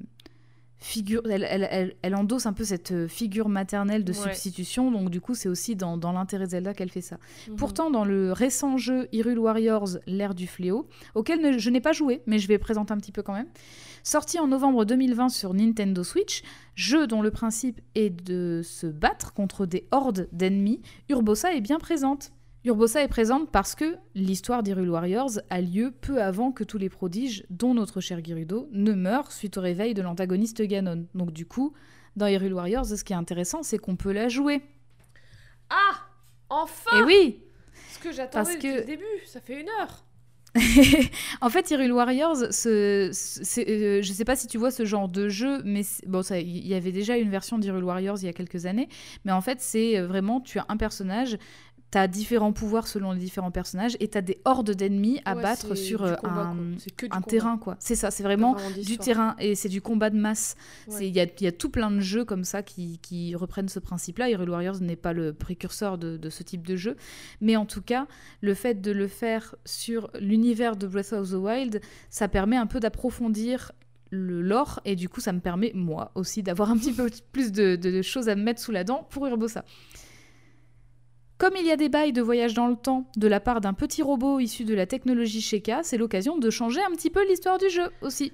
S1: figure, elle, elle, elle- elle endosse un peu cette euh, figure maternelle de
S2: Ouais.
S1: substitution. Donc, du coup, c'est aussi dans, dans l'intérêt Zelda qu'elle fait ça.
S2: Mhm.
S1: Pourtant, dans le récent jeu Hyrule Warriors, l'ère du fléau, auquel ne- je n'ai pas joué, mais je vais présenter un petit peu quand même, sorti en novembre 2020 sur Nintendo Switch, jeu dont le principe est de se battre contre des hordes d'ennemis, Urbosa est bien présente. Urbosa est présente parce que l'histoire d'Hyrule Warriors a lieu peu avant que tous les prodiges, dont notre cher Gerudo, ne meurent suite au réveil de l'antagoniste Ganon. Donc du coup, dans Hyrule Warriors, ce qui est intéressant, c'est qu'on peut la jouer.
S2: Ah Enfin
S1: Et oui
S2: Ce que j'attendais
S1: parce
S2: depuis
S1: que-
S2: le début, ça fait une heure.
S1: en fait, Hyrule Warriors, ce- euh, je sais pas si tu vois ce genre de jeu, mais bon, il y avait déjà une version d'Hyrule Warriors il y a quelques années, mais en fait, c'est euh, vraiment tu as un personnage. Tu as différents pouvoirs selon les différents personnages et tu as des hordes d'ennemis à
S2: Ouais,
S1: battre sur euh,
S2: combat,
S1: un,
S2: quoi.
S1: Terrain. quoi. C'est ça, c'est vraiment du terrain et c'est du combat de masse.
S2: Ouais.
S1: Il y, a, il y a tout plein de jeux comme ça qui, qui reprennent ce principe-là. Hyrule Warriors n'est pas le précurseur de, de ce type de jeu. Mais en tout cas, le fait de le faire sur l'univers de Breath of the Wild, ça permet un peu d'approfondir le lore et du coup ça me permet moi aussi d'avoir un petit peu plus de, de- de choses à me mettre sous la dent pour Urbosa. Comme il y a des bails de voyage dans le temps de la part d'un petit robot issu de la technologie Sheikah, c'est l'occasion de changer un petit peu l'histoire du jeu aussi.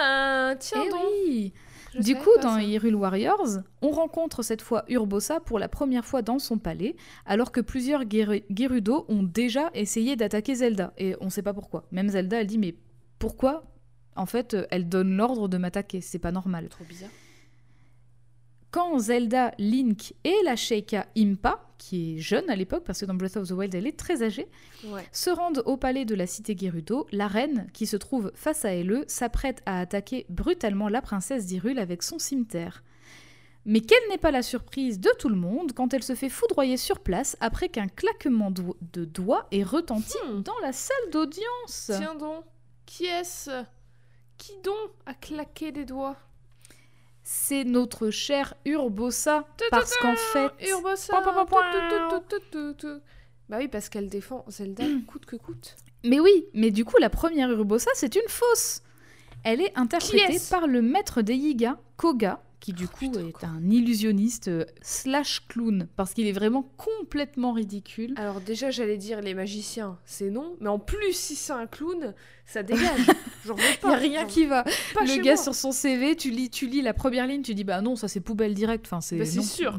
S2: Ah, tiens
S1: Eh
S2: donc
S1: oui
S2: Je
S1: du coup, dans. Hyrule Warriors, on rencontre cette fois Urbosa pour la première fois dans son palais, alors que plusieurs Geru- Gerudo ont déjà essayé d'attaquer Zelda. Et on sait pas pourquoi. Même Zelda, elle dit Mais pourquoi? En fait, euh, elle donne l'ordre de m'attaquer. C'est pas normal.
S2: Trop bizarre.
S1: Quand Zelda, Link et la Sheikah Impa, qui est jeune à l'époque, parce que dans Breath of the Wild, elle est très âgée,
S2: Ouais.
S1: se rendent au palais de la cité Gerudo, la reine, qui se trouve face à elle, s'apprête à attaquer brutalement la princesse d'Hyrule avec son cimeterre. Mais quelle n'est pas la surprise de tout le monde quand elle se fait foudroyer sur place après qu'un claquement do- de doigts ait retenti
S2: Hmm.
S1: dans la salle d'audience?
S2: Tiens donc, qui est-ce? Qui donc a claqué des doigts?
S1: C'est notre cher Urbosa, parce qu'en fait...
S2: Urbosa. Bah oui, parce qu'elle défend Zelda coûte que coûte.
S1: Mais oui, mais du coup, la première Urbosa, c'est une fausse. Elle est interprétée par le maître des Yiga, Koga, qui du coup
S2: putain,
S1: est
S2: quoi.
S1: un illusionniste euh, slash clown, parce qu'il est vraiment complètement ridicule.
S2: Alors déjà, j'allais dire les magiciens, c'est non. Mais en plus, si c'est un clown, ça dégage. J'en veux
S1: Il
S2: pas.
S1: n'y a rien qui va. le gars
S2: moi.
S1: sur son CV, tu lis, tu lis la première ligne, tu dis bah non, ça c'est poubelle direct. Enfin, c'est
S2: Bah, sûr. sûr.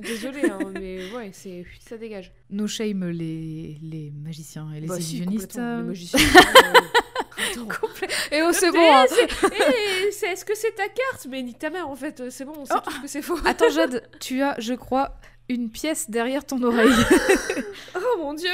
S2: Désolé, hein, mais ouais, c'est ça dégage.
S1: No shame les, les magiciens et les
S2: Bah, si,
S1: illusionnistes.
S2: Les magiciens. euh.
S1: Et c'est bon. hein.
S2: c'est- eh, c'est- Est-ce que c'est ta carte? Mais nique ta mère, en fait, c'est bon, on sait
S1: Oh.
S2: tous que c'est faux.
S1: Attends, Jade, tu as, je crois, une pièce derrière ton oreille.
S2: Oh mon dieu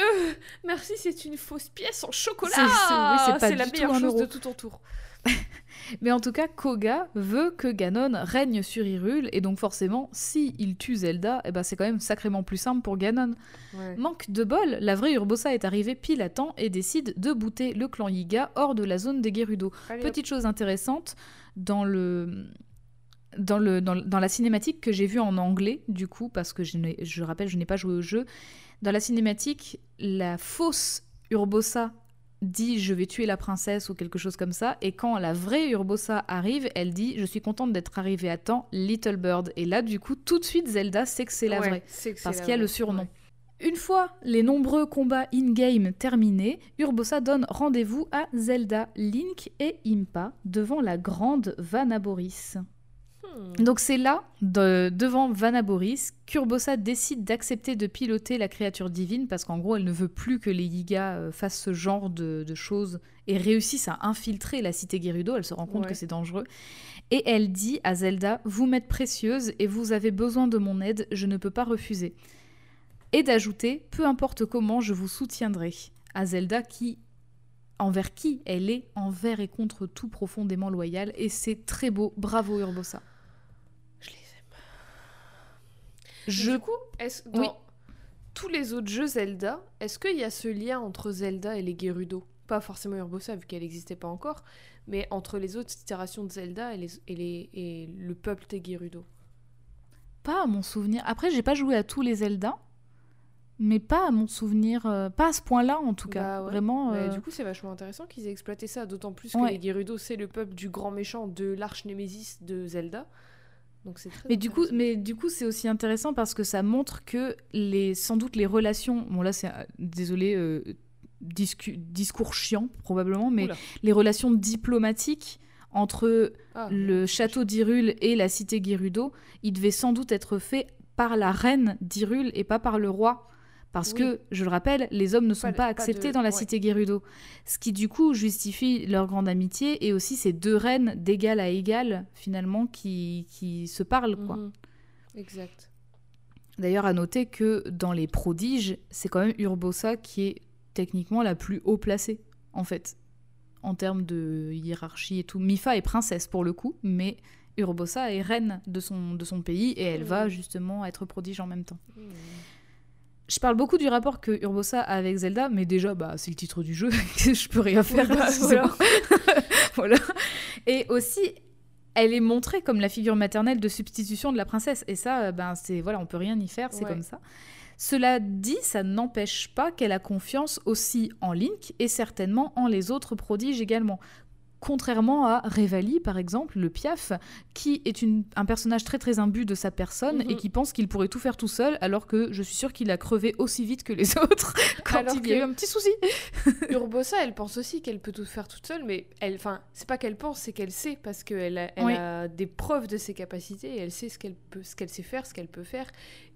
S2: Merci, c'est une fausse pièce en chocolat
S1: C'est- oui,
S2: la meilleure chose
S1: euro.
S2: de tout ton tour.
S1: Mais en tout cas, Koga veut que Ganon règne sur Hyrule, et donc forcément, si il tue Zelda, eh ben c'est quand même sacrément plus simple pour Ganon.
S2: Ouais.
S1: Manque de bol, la vraie Urbosa est arrivée pile à temps et décide de bouter le clan Yiga hors de la zone des Gerudo.
S2: Allez.
S1: Petite chose intéressante, dans le... Dans, le, dans, la cinématique que j'ai vue en anglais, du coup, parce que je, je rappelle, je n'ai pas joué au jeu, dans la cinématique, la fausse Urbosa dit je vais tuer la princesse ou quelque chose comme ça, et quand la vraie Urbosa arrive, elle dit je suis contente d'être arrivée à temps, Little Bird. Et là, du coup, tout de suite, Zelda sait que c'est la
S2: Ouais,
S1: vraie parce qu'il y a le surnom.
S2: Ouais.
S1: Une fois les nombreux combats in-game terminés, Urbosa donne rendez-vous à Zelda, Link et Impa devant la grande Vanaboris.
S2: Hmm.
S1: Donc c'est là, de- devant Vanaboris, qu'Urbosa décide d'accepter de piloter la créature divine parce qu'en gros elle ne veut plus que les Yiga euh, fassent ce genre de, de choses et réussissent à infiltrer la cité Gerudo. Elle se rend compte
S2: Ouais.
S1: que c'est dangereux. Et elle dit à Zelda, vous m'êtes précieuse et vous avez besoin de mon aide, je ne peux pas refuser. Et d'ajouter, peu importe comment, je vous soutiendrai. À Zelda qui envers qui elle est envers et contre tout profondément loyale et c'est très beau bravo Urbosa
S2: Je les aime.
S1: Je
S2: Du coup, est-ce dans
S1: Oui.
S2: tous les autres jeux Zelda, est-ce qu'il y a ce lien entre Zelda et les Gerudo? Pas forcément Urbosa vu qu'elle n'existait pas encore, mais entre les autres itérations de Zelda et, les, et, les, et le peuple des Gerudo?
S1: pas à mon souvenir après j'ai pas joué à tous les Zelda mais pas à mon souvenir euh, pas à ce point-là en tout cas
S2: Bah ouais.
S1: vraiment euh,
S2: du coup, c'est vachement intéressant qu'ils aient exploité ça, d'autant plus que
S1: Ouais.
S2: les Gerudo, c'est le peuple du grand méchant de l'arch Némésis de Zelda. Donc c'est très
S1: mais du coup mais du coup c'est aussi intéressant parce que ça montre que les sans doute les relations bon là c'est euh, désolé euh, discu- discours chiant probablement mais
S2: Oula.
S1: les relations diplomatiques entre
S2: Ah,
S1: le château d'Hyrule et la cité Gerudo, il devait sans doute être fait par la reine d'Hyrule et pas par le roi. Parce
S2: Oui.
S1: que, je le rappelle, les hommes ne sont
S2: Pas
S1: pas,
S2: de- pas
S1: acceptés
S2: de-
S1: dans la
S2: ouais.
S1: cité Gerudo. Ce qui, du coup, justifie leur grande amitié et aussi ces deux reines d'égal à égal, finalement, qui, qui se parlent, quoi.
S2: Mhm. Exact.
S1: D'ailleurs, à noter que dans les prodiges, c'est quand même Urbosa qui est techniquement la plus haut placée, en fait, en termes de hiérarchie et tout. Mifa est princesse pour le coup, mais Urbosa est reine de son, de son pays et elle va justement être prodige en même temps. Je parle beaucoup du rapport que Urbosa a avec Zelda, mais déjà, bah, c'est le titre du jeu, je peux rien faire.
S2: bah,
S1: excusez-moi. voilà. Et aussi, elle est montrée comme la figure maternelle de substitution de la princesse. Et ça, euh, ben, c'est voilà, on peut rien y faire, c'est
S2: Ouais.
S1: comme ça. Cela dit, ça n'empêche pas qu'elle a confiance aussi en Link et certainement en les autres prodiges également. Contrairement à Revali, par exemple, le Piaf, qui est une- un personnage très très imbu de sa personne
S2: Mhm.
S1: et qui pense qu'il pourrait tout faire tout seul, alors que je suis sûre qu'il a crevé aussi vite que les autres quand
S2: Alors
S1: il y a eu un petit souci.
S2: Urbosa, elle pense aussi qu'elle peut tout faire toute seule, mais elle, enfin, c'est pas qu'elle pense, c'est qu'elle sait parce qu'elle a, elle
S1: Oui.
S2: a des preuves de ses capacités et elle sait ce qu'elle peut, ce qu'elle sait faire, ce qu'elle peut faire,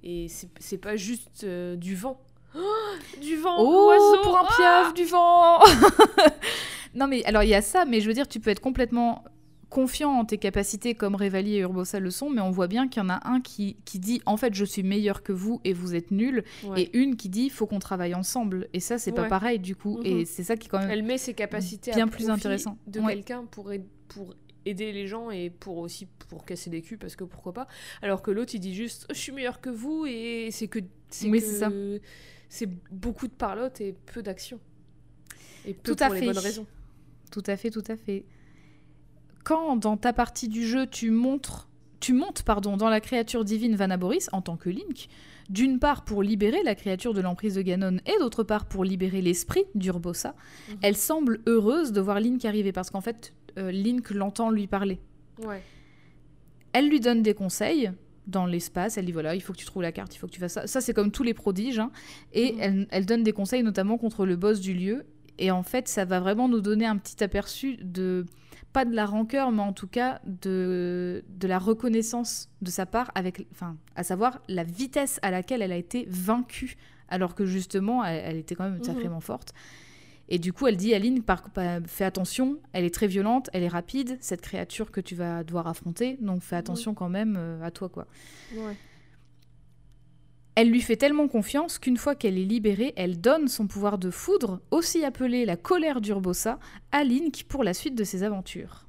S2: et c'est pas juste euh, du vent. Oh, du vent,
S1: Oh, pour un
S2: ah
S1: piaf, du vent Non mais alors il y a ça, mais je veux dire, tu peux être complètement confiant en tes capacités comme Revali et Urbosa le sont, mais on voit bien qu'il y en a un qui, qui dit en fait je suis meilleur que vous et vous êtes
S2: Ouais.
S1: et une qui dit faut qu'on travaille ensemble. Et ça c'est pas pareil du coup,
S2: Mhm.
S1: et c'est ça qui est quand même...
S2: Elle met ses capacités
S1: bien
S2: à
S1: plus intéressant.
S2: de
S1: Ouais.
S2: quelqu'un pour, pour aider les gens et pour aussi pour casser les culs parce que pourquoi pas. Alors que l'autre il dit juste je suis meilleur que vous et c'est que c'est
S1: Oui,
S2: que-
S1: c'est ça.
S2: c'est beaucoup de parlotte et peu d'action. Et peu
S1: Tout à
S2: pour
S1: fait.
S2: les bonnes raisons.
S1: Tout à fait, tout à fait. Quand dans ta partie du jeu tu montres, tu montes pardon dans la créature divine Vanaboris en tant que Link, d'une part pour libérer la créature de l'emprise de Ganon et d'autre part pour libérer l'esprit d'Urbosa,
S2: Mhm.
S1: elle semble heureuse de voir Link arriver parce qu'en fait euh, Link l'entend lui parler.
S2: Ouais.
S1: Elle lui donne des conseils dans l'espace. Elle dit voilà, il faut que tu trouves la carte, il faut que tu fasses ça. Ça, c'est comme tous les prodiges. hein. Et
S2: Mhm.
S1: elle, elle donne des conseils notamment contre le boss du lieu. Et en fait, ça va vraiment nous donner un petit aperçu de, pas de la rancœur, mais en tout cas de, de la reconnaissance de sa part, avec, enfin, à savoir la vitesse à laquelle elle a été vaincue, alors que justement, elle, elle était quand même
S2: Mhm.
S1: sacrément forte. Et du coup, elle dit à Lynn, par, par- fais attention, elle est très violente, elle est rapide, cette créature que tu vas devoir affronter, donc fais attention quand même euh, à toi, quoi.
S2: Ouais.
S1: Elle lui fait tellement confiance qu'une fois qu'elle est libérée, elle donne son pouvoir de foudre, aussi appelé la colère d'Urbosa, à Link pour la suite de ses aventures.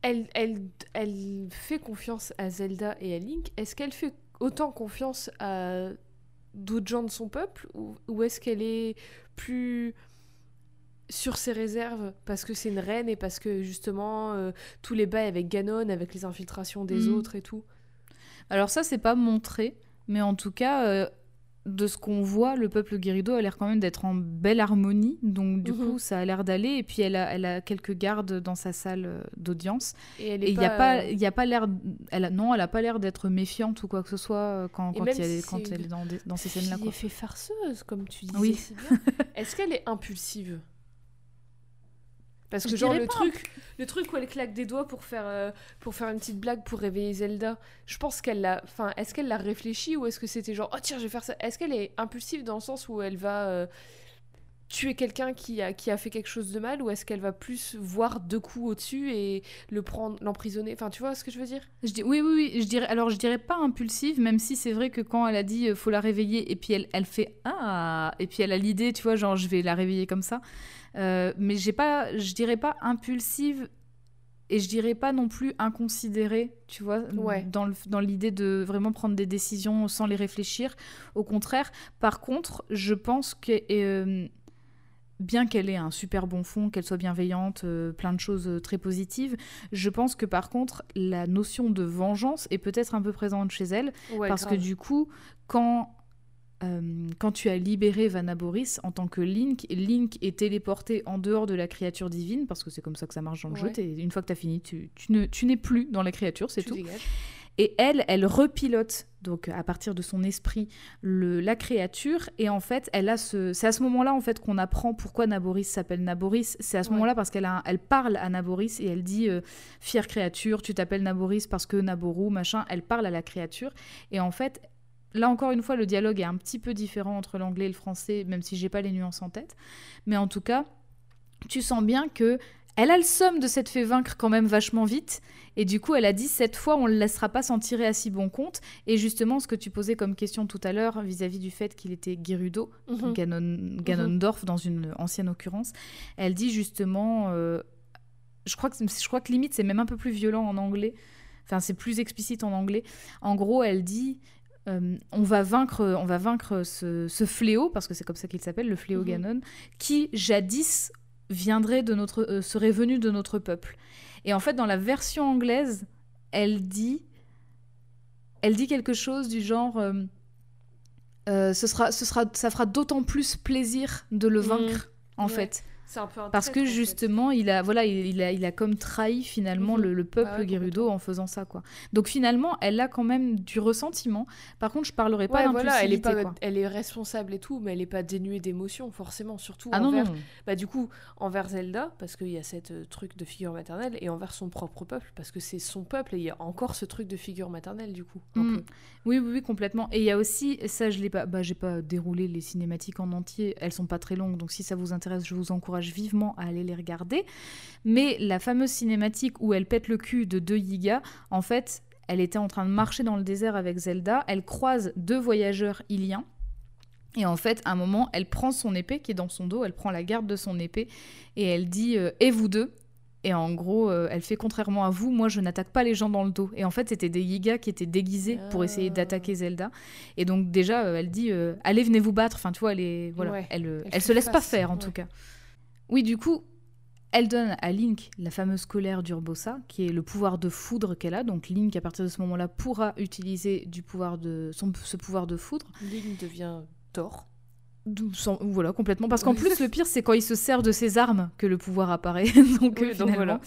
S2: Elle, elle, elle fait confiance à Zelda et à Link. Est-ce qu'elle fait autant confiance à d'autres gens de son peuple ou, ou est-ce qu'elle est plus sur ses réserves parce que c'est une reine et parce que justement euh, tous les bails avec Ganon, avec les infiltrations des
S1: Mm.
S2: autres et tout?
S1: Alors ça, c'est pas montré, mais en tout cas, euh, de ce qu'on voit, le peuple Gerudo a l'air quand même d'être en belle harmonie, donc du
S2: Mhm.
S1: coup, ça a l'air d'aller, et puis elle a, elle a quelques gardes dans sa salle euh, d'audience.
S2: Et elle est
S1: il n'y a
S2: euh,
S1: a pas l'air, elle a- non, elle a pas l'air d'être méfiante ou quoi que ce soit quand, quand,
S2: même
S1: il y a-
S2: si
S1: quand
S2: c'est
S1: elle est dans, ces scènes-là. quoi.
S2: effet farceuse comme tu disais
S1: Oui.
S2: Est-ce qu'elle est impulsive? Parce que genre le
S1: pas.
S2: truc, le truc où elle claque des doigts pour faire, euh, pour faire une petite blague pour réveiller Zelda, je pense qu'elle l'a... Enfin, est-ce qu'elle l'a réfléchi ou est-ce que c'était genre, oh tiens, je vais faire ça? Est-ce qu'elle est impulsive dans le sens où elle va euh, tuer quelqu'un qui a, qui a fait quelque chose de mal ou est-ce qu'elle va plus voir deux coups au-dessus et le prendre, l'emprisonner? Enfin, tu vois ce que je veux dire?
S1: Je dis, oui, oui, oui. Je dirais, alors, je dirais pas impulsive, même si c'est vrai que quand elle a dit euh, faut la réveiller, et puis elle, elle fait ah, et puis elle a l'idée, tu vois, genre je vais la réveiller comme ça. Euh, mais j'ai pas, je dirais pas impulsive, et je dirais pas non plus inconsidérée, tu vois,
S2: Ouais.
S1: dans le- dans l'idée de vraiment prendre des décisions sans les réfléchir. Au contraire, par contre, je pense que euh, bien qu'elle ait un super bon fond, qu'elle soit bienveillante, euh, plein de choses euh, très positives, je pense que par contre, la notion de vengeance est peut-être un peu présente chez elle,
S2: Ouais,
S1: parce que du coup, quand, euh, quand tu as libéré Vanaboris en tant que Link, Link est téléporté en dehors de la créature divine, parce que c'est comme ça que ça marche dans le jeu, une fois que tu as fini, tu, tu ne- tu n'es plus dans la créature, c'est tout.
S2: dégages.
S1: Et elle, elle repilote, donc à partir de son esprit, le, la créature. Et en fait, elle a ce, c'est à ce moment-là en fait qu'on apprend pourquoi Naboris s'appelle Naboris. C'est à ce
S2: Ouais.
S1: moment-là parce qu'elle elle parle à Naboris et elle dit euh, fière créature, tu t'appelles Naboris parce que Naboru, machin. Elle parle à la créature. Et en fait, là encore une fois, le dialogue est un petit peu différent entre l'anglais et le français, même si j'ai pas les nuances en tête. Mais en tout cas, tu sens bien que elle a le somme de s'être fait vaincre quand même vachement vite. Et du coup, elle a dit cette fois, on ne le laissera pas s'en tirer à si bon compte. Et justement, ce que tu posais comme question tout à l'heure vis-à-vis du fait qu'il était Gerudo,
S2: Mhm.
S1: Ganon, Ganondorf dans une ancienne occurrence, elle dit justement, euh, je, crois que, je crois que limite c'est même un peu plus violent en anglais, enfin c'est plus explicite en anglais. En gros, elle dit, euh, on va vaincre, on va vaincre ce, ce fléau, parce que c'est comme ça qu'il s'appelle, le fléau
S2: Mhm.
S1: Ganon, qui jadis viendrait de notre, euh, serait venu de notre peuple. Et en fait, dans la version anglaise, elle dit, elle dit quelque chose du genre, euh, euh, ce sera, ce sera, ça fera d'autant plus plaisir de le
S2: Mhm.
S1: vaincre, en
S2: Ouais.
S1: fait.
S2: C'est un peu un
S1: Parce que
S2: traître, en fait.
S1: justement, il a, voilà, il, il a, il a comme trahi finalement
S2: Mhm.
S1: le, le peuple
S2: Ah ouais,
S1: Gerudo en faisant ça, quoi. Donc finalement, elle a quand même du ressentiment. Par contre, je parlerai pas
S2: Ouais, voilà, elle est, pas,
S1: quoi.
S2: elle est responsable et tout, mais elle est pas dénuée d'émotions, forcément, surtout
S1: Ah non,
S2: envers,
S1: non.
S2: Bah, du coup, envers Zelda, parce qu'il y a cette euh, truc de figure maternelle, et envers son propre peuple, parce que c'est son peuple, et il y a encore ce truc de figure maternelle, du coup. un
S1: Mm.
S2: peu.
S1: Oui, oui, oui, complètement. Et il y a aussi, ça, je l'ai pas, bah, j'ai pas déroulé les cinématiques en entier. Elles sont pas très longues, donc si ça vous intéresse, je vous encourage vivement à aller les regarder. Mais la fameuse cinématique où elle pète le cul de deux Yiga, en fait, elle était en train de marcher dans le désert avec Zelda. Elle croise deux voyageurs iliens. Et en fait, à un moment, elle prend son épée qui est dans son dos, elle prend la garde de son épée et elle dit euh, Et vous deux? Et en gros, euh, elle fait contrairement à vous, moi je n'attaque pas les gens dans le dos. Et en fait, c'était des Yiga qui étaient déguisés pour essayer
S2: Ah.
S1: d'attaquer Zelda. Et donc, déjà, euh, elle dit Allez, venez vous battre. Enfin, tu vois, elle, est- voilà,
S2: Ouais,
S1: elle,
S2: elle
S1: elle
S2: fait
S1: se laisse pas faire en
S2: ouais.
S1: tout cas. Oui, du coup, elle donne à Link la fameuse colère d'Urbosa, qui est le pouvoir de foudre qu'elle a. Donc, Link, à partir de ce moment-là, pourra utiliser du pouvoir de, son, ce pouvoir de foudre.
S2: Link devient Thor.
S1: Sans- voilà, complètement. Parce qu'en plus, le pire, c'est quand il se sert de ses armes que le pouvoir apparaît. donc,
S2: Oui, donc voilà.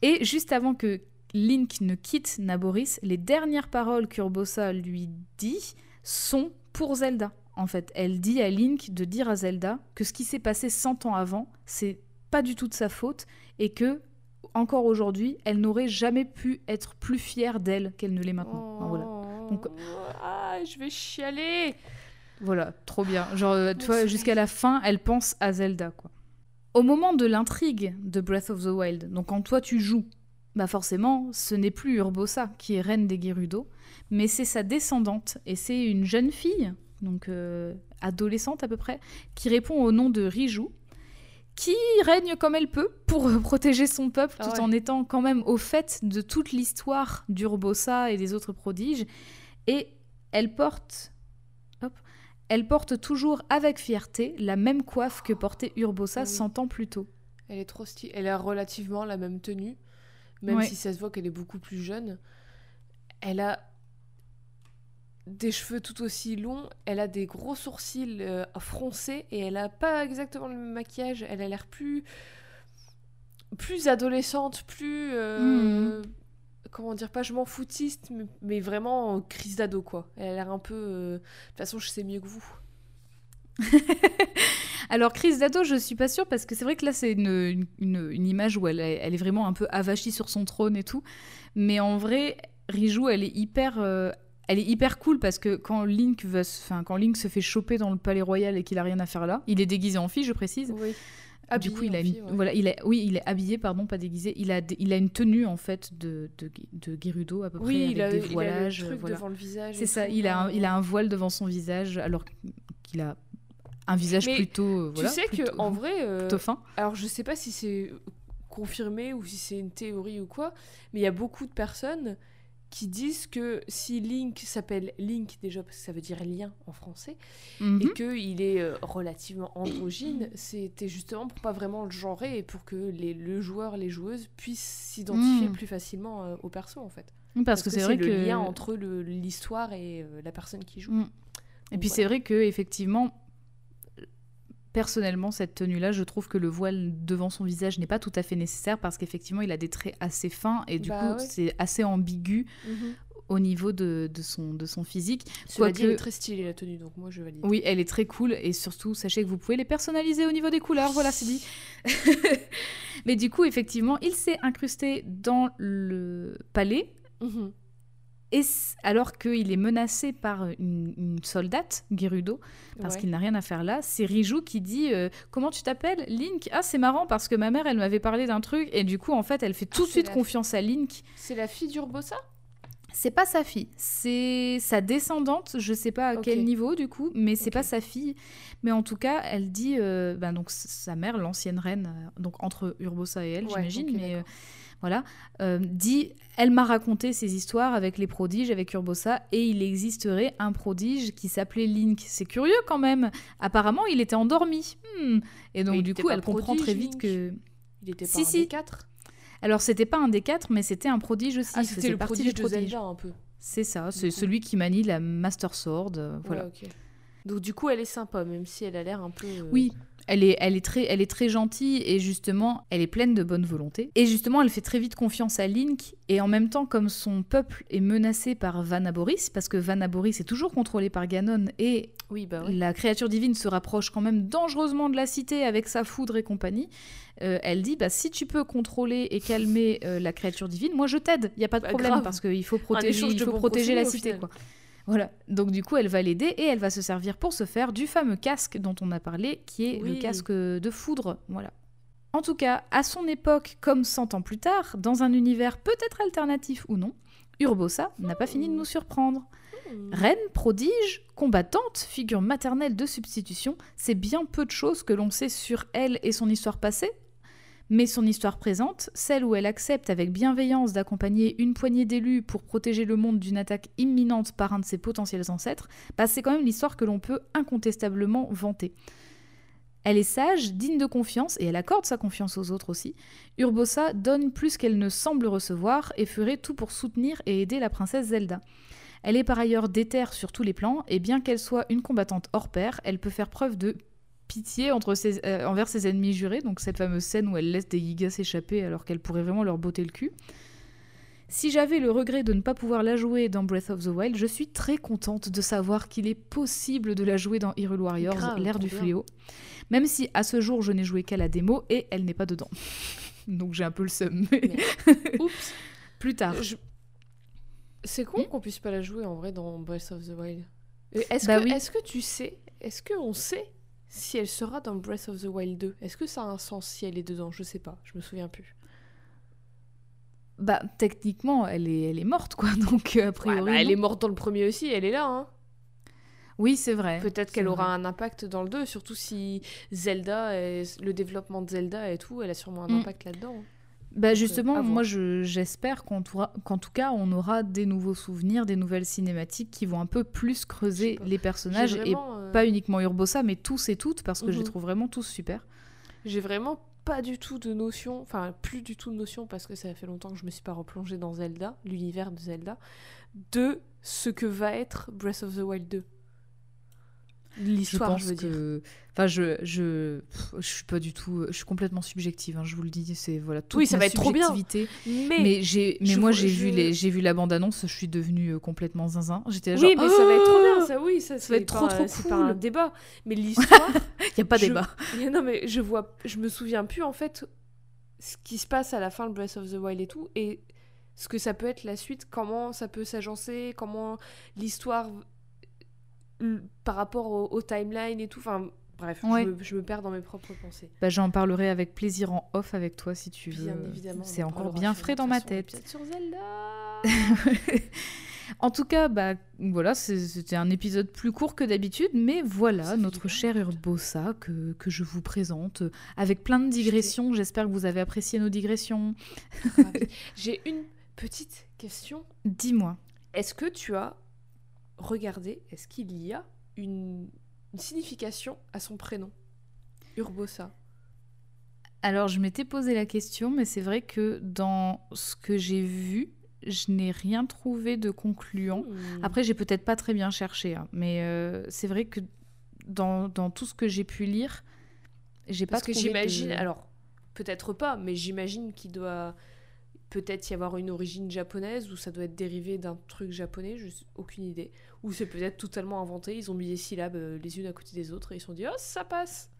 S1: Et juste avant que Link ne quitte Naboris, les dernières paroles qu'Urbosa lui dit sont pour Zelda. En fait, elle dit à Link de dire à Zelda que ce qui s'est passé 100 ans avant, c'est pas du tout de sa faute et que encore aujourd'hui, elle n'aurait jamais pu être plus fière d'elle qu'elle ne l'est maintenant. Enfin, voilà. Donc-
S2: Ah, je vais chialer
S1: Voilà, trop bien. Genre, euh, tu vois, jusqu'à la fin, elle pense à Zelda, quoi. Au moment de l'intrigue de Breath of the Wild, donc quand toi tu joues, bah forcément, ce n'est plus Urbosa qui est reine des Gerudo, mais c'est sa descendante, et c'est une jeune fille, donc euh, adolescente à peu près, qui répond au nom de Riju, qui règne comme elle peut pour euh, protéger son peuple,
S2: Ah
S1: tout en étant quand même au fait de toute l'histoire d'Urbosa et des autres prodiges, et elle porte elle porte toujours avec fierté la même coiffe que portait Urbosa
S2: Ah oui.
S1: 100 ans plus tôt.
S2: Elle est trop stylée. Elle a relativement la même tenue, même
S1: Ouais.
S2: si ça se voit qu'elle est beaucoup plus jeune. Elle a des cheveux tout aussi longs, elle a des gros sourcils euh, froncés et elle a pas exactement le même maquillage. Elle a l'air plus plus adolescente, plus euh, comment dire pas je m'en foutiste, mais, mais vraiment euh, crise d'ado quoi. Elle a l'air un peu. euh, De toute façon, je sais mieux que vous.
S1: Alors, crise d'ado, je suis pas sûre parce que c'est vrai que là, c'est une, une, une, image où elle, elle, est vraiment un peu avachie sur son trône et tout. Mais en vrai, Riju, elle est hyper. Euh, elle est hyper cool parce que quand Link, veut, enfin, quand Link se fait choper dans le palais royal et qu'il a rien à faire là, il est déguisé en fille, je précise.
S2: Oui.
S1: du coup, il a voilà, il est, oui, il est habillé, pardon, pas déguisé. Il a, il a une tenue en fait de, de, de Gerudo à peu près
S2: oui,
S1: avec
S2: des
S1: voilages.
S2: Il a le truc devant le visage.
S1: C'est ça. Il a, un, il a un voile devant son visage alors qu'il a un visage plutôt. Euh,
S2: tu sais
S1: que
S2: en vrai,
S1: euh, fin.
S2: Alors je sais pas si c'est confirmé ou si c'est une théorie ou quoi, mais il y a beaucoup de personnes qui disent que si Link s'appelle Link déjà parce que ça veut dire lien en français
S1: mhm.
S2: et qu'il est euh, relativement androgyne, c'était justement pour pas vraiment le genrer et pour que les, le joueur, les joueuses puissent s'identifier
S1: mhm.
S2: plus facilement euh, au perso en fait.
S1: Parce, que, c'est vrai
S2: le
S1: que
S2: lien entre l'histoire et euh, la personne qui joue.
S1: Mm. Et puis c'est vrai que effectivement personnellement, cette tenue-là, je trouve que le voile devant son visage n'est pas tout à fait nécessaire parce qu'effectivement, il a des traits assez fins et du
S2: bah
S1: coup, c'est assez ambigu.
S2: Mhm.
S1: Au niveau de, de, son, de son physique.
S2: Cela dit, elle est très stylée la tenue, donc moi je valide.
S1: Oui, elle est très cool et surtout, sachez que vous pouvez les personnaliser au niveau des couleurs, voilà, c'est dit. Mais du coup, effectivement, il s'est incrusté dans le palais.
S2: Mhm.
S1: Et alors qu'il est menacé par une, une soldate, Gerudo, parce qu'il n'a rien à faire là, c'est Riju qui dit euh, Comment tu t'appelles Link? Ah, c'est marrant parce que ma mère, elle m'avait parlé d'un truc, et du coup, en fait, elle fait tout de suite confiance à Link.
S2: C'est la fille d'Urbosa?
S1: C'est pas sa fille, c'est sa descendante, je sais pas à quel niveau du coup, mais c'est pas sa fille. Mais en tout cas, elle dit, euh, ben donc sa mère, l'ancienne reine, euh, donc entre Urbosa et elle, j'imagine, mais voilà, euh, dit Elle m'a raconté ces histoires avec les prodiges, avec Urbosa, et il existerait un prodige qui s'appelait Link. C'est curieux quand même. Apparemment, il était endormi. Hmm. Et donc, du coup, elle comprend très vite que.
S2: Il était pas si, un si. des quatre
S1: Alors, c'était pas un des quatre, mais c'était un prodige aussi.
S2: Ah, c'était le prodige de Zelda un peu.
S1: C'est ça, c'est celui qui manie la Master Sword. Euh, voilà.
S2: Donc, du coup, elle est sympa, même si elle a l'air un peu. Euh,
S1: oui, elle est, elle, est très, elle est très gentille et justement, elle est pleine de bonne volonté. Et justement, elle fait très vite confiance à Link. Et en même temps, comme son peuple est menacé par Vanaboris, parce que Vanaboris est toujours contrôlé par Ganon et
S2: oui, bah
S1: la créature divine se rapproche quand même dangereusement de la cité avec sa foudre et compagnie, euh, elle dit bah, si tu peux contrôler et calmer euh, la créature divine, moi je t'aide. Il n'y a pas de bah, problème parce qu'il faut protéger, il faut protéger la cité. Quoi. Voilà. Donc du coup, elle va l'aider et elle va se servir pour se faire du fameux casque dont on a parlé, qui est le casque de foudre. Voilà. En tout cas, à son époque, comme 100 ans plus tard, dans un univers peut-être alternatif ou non, Urbosa n'a pas fini de nous surprendre. Hmm. Reine, prodige, combattante, figure maternelle de substitution, c'est bien peu de choses que l'on sait sur elle et son histoire passée, mais son histoire présente, celle où elle accepte avec bienveillance d'accompagner une poignée d'élus pour protéger le monde d'une attaque imminente par un de ses potentiels ancêtres, bah c'est quand même l'histoire que l'on peut incontestablement vanter. Elle est sage, digne de confiance, et elle accorde sa confiance aux autres aussi. Urbosa donne plus qu'elle ne semble recevoir et ferait tout pour soutenir et aider la princesse Zelda. Elle est par ailleurs déterre sur tous les plans, et bien qu'elle soit une combattante hors pair, elle peut faire preuve de pitié entre ses, euh, envers ses ennemis jurés, donc cette fameuse scène où elle laisse des gigas s'échapper alors qu'elle pourrait vraiment leur botter le cul. Si j'avais le regret de ne pas pouvoir la jouer dans Breath of the Wild, je suis très contente de savoir qu'il est possible de la jouer dans Hyrule Warriors, l'ère du fléau. Même si à ce jour je n'ai joué qu'à la démo et elle n'est pas dedans. Donc j'ai un peu le seum.
S2: Oups.
S1: Plus tard.
S2: C'est con hmm qu'on puisse pas la jouer en vrai dans Breath of the Wild. Est-ce
S1: bah
S2: que,
S1: oui.
S2: est que tu sais, est-ce qu'on sait si elle sera dans Breath of the Wild 2. Est-ce que ça a un sens si elle est dedans? Je sais pas, je me souviens plus.
S1: Bah, techniquement, elle est, elle est morte, quoi. Donc, a priori.
S2: Bah, elle est morte dans le premier aussi, elle est là, hein.
S1: Oui, c'est vrai.
S2: Peut-être qu'elle aura un impact dans le 2, surtout si Zelda, le développement de Zelda et tout, elle a sûrement un mm. impact là-dedans. Hein.
S1: Bah justement, moi j'espère qu'en tout cas on aura des nouveaux souvenirs, des nouvelles cinématiques qui vont un peu plus creuser les personnages et euh, pas uniquement Urbosa, mais tous et toutes parce que je les mhm. trouve vraiment tous super.
S2: J'ai vraiment pas du tout de notion, enfin plus du tout de notion parce que ça fait longtemps que je me suis pas replongée dans Zelda, l'univers de Zelda, de ce que va être Breath of the Wild 2 l'histoire, je, veux dire.
S1: Enfin, je, je, je suis pas du tout, je suis complètement subjective. Hein, je vous le dis, c'est voilà toute
S2: oui, ça
S1: ma
S2: va être trop bien.
S1: Mais, mais j'ai, mais moi j'ai vu les, j'ai vu la bande annonce, je suis devenue euh, complètement zinzin. J'étais
S2: oui, mais ça va être trop bien. ça oui, ça,
S1: Ça va être trop, trop
S2: C'est pas un
S1: cool.
S2: débat. Mais l'histoire,
S1: Il y a pas
S2: Je-
S1: débat.
S2: non mais je vois, je me souviens plus en fait ce qui se passe à la fin de Breath of the Wild et tout, et ce que ça peut être la suite, comment ça peut s'agencer, comment l'histoire par rapport au, au timeline et tout. Enfin bref,
S1: Ouais.
S2: je, me, je me perds dans mes propres pensées.
S1: Bah, j'en parlerai avec plaisir en off avec toi si tu veux.
S2: Bien évidemment.
S1: C'est
S2: en
S1: encore bien frais dans ma tête.
S2: sur Zelda.
S1: en tout cas, bah voilà, c'était un épisode plus court que d'habitude, mais voilà notre cher Urbosa que, que je vous présente euh, avec plein de digressions. J'espère que vous avez apprécié nos digressions.
S2: J'ai une petite question.
S1: Dis-moi.
S2: Est-ce que tu as regardé, est-ce qu'il y a une, une signification à son prénom Urbosa?
S1: Alors, je m'étais posé la question, mais c'est vrai que dans ce que j'ai vu, je n'ai rien trouvé de concluant.
S2: Hmm.
S1: Après, j'ai peut-être pas très bien cherché, hein, mais euh, c'est vrai que dans, dans tout ce que j'ai pu lire, j'ai pas
S2: Parce que j'imagine,
S1: de-
S2: alors peut-être pas, mais j'imagine qu'il doit peut-être y avoir une origine japonaise ou ça doit être dérivé d'un truc japonais, je aucune idée. Ou c'est peut-être totalement inventé, ils ont mis des syllabes euh, les unes à côté des autres et ils se sont dit oh ça passe.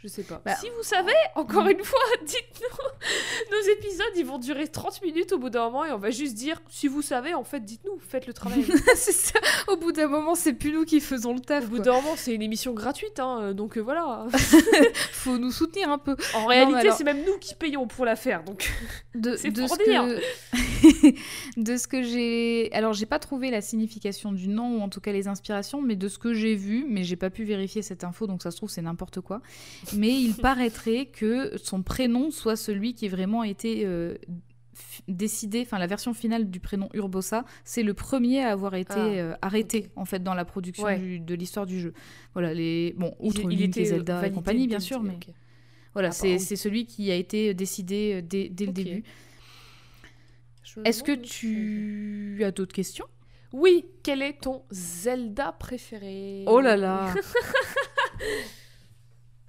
S2: Je sais pas.
S1: Bah,
S2: si vous savez, encore une fois, dites-nous. Nos épisodes, ils vont durer 30 minutes au bout d'un moment et on va juste dire si vous savez, en fait, dites-nous, faites le travail.
S1: c'est ça. Au bout d'un moment, c'est plus nous qui faisons le
S2: au
S1: taf.
S2: bout
S1: quoi.
S2: d'un moment, c'est une émission gratuite, hein, euh, donc euh, voilà.
S1: Faut nous soutenir un peu.
S2: En réalité,
S1: alors-
S2: c'est même nous qui payons pour la faire, donc.
S1: De,
S2: C'est
S1: de
S2: pour
S1: ce
S2: dire.
S1: que... de ce que j'ai. Alors, j'ai pas trouvé la signification du nom, ou en tout cas les inspirations, mais de ce que j'ai vu, mais j'ai pas pu vérifier cette info, donc ça se trouve, c'est n'importe quoi. Mais il paraîtrait que son prénom soit celui qui a vraiment été. euh, décidé, enfin la version finale du prénom Urbosa, c'est le premier à avoir été
S2: Ah,
S1: euh, arrêté en fait dans la production
S2: Ouais.
S1: du- de l'histoire du jeu. Voilà les bon outre
S2: il, il
S1: Link et
S2: était
S1: Zelda et
S2: validé
S1: compagnie bien sûr, mais voilà
S2: Ah,
S1: c'est
S2: bah,
S1: c'est celui qui a été décidé euh, dès, dès le début. Est-ce que tu as d'autres questions?
S2: Oui, quel est ton Zelda préféré?
S1: Oh là là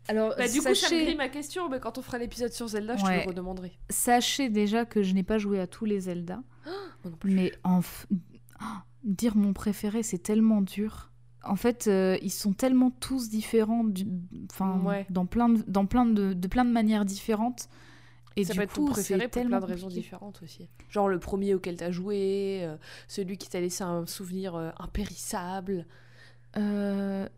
S1: Alors,
S2: Bah, du coup, ça me
S1: sachez,
S2: ma question, mais quand on fera l'épisode sur Zelda, je te le redemanderai.
S1: sachez déjà que je n'ai pas joué à tous les Zelda, mais en f- oh, dire mon préféré, c'est tellement dur. En fait, euh, ils sont tellement tous différents, du- enfin,
S2: Ouais.
S1: dans plein de, dans plein de, de plein de manières différentes. Et
S2: ça
S1: du
S2: peut être
S1: coup,
S2: ton préféré pour plein de raisons
S1: compliqué.
S2: différentes aussi. Genre le premier auquel t'as joué, euh, celui qui t'a laissé un souvenir euh, impérissable.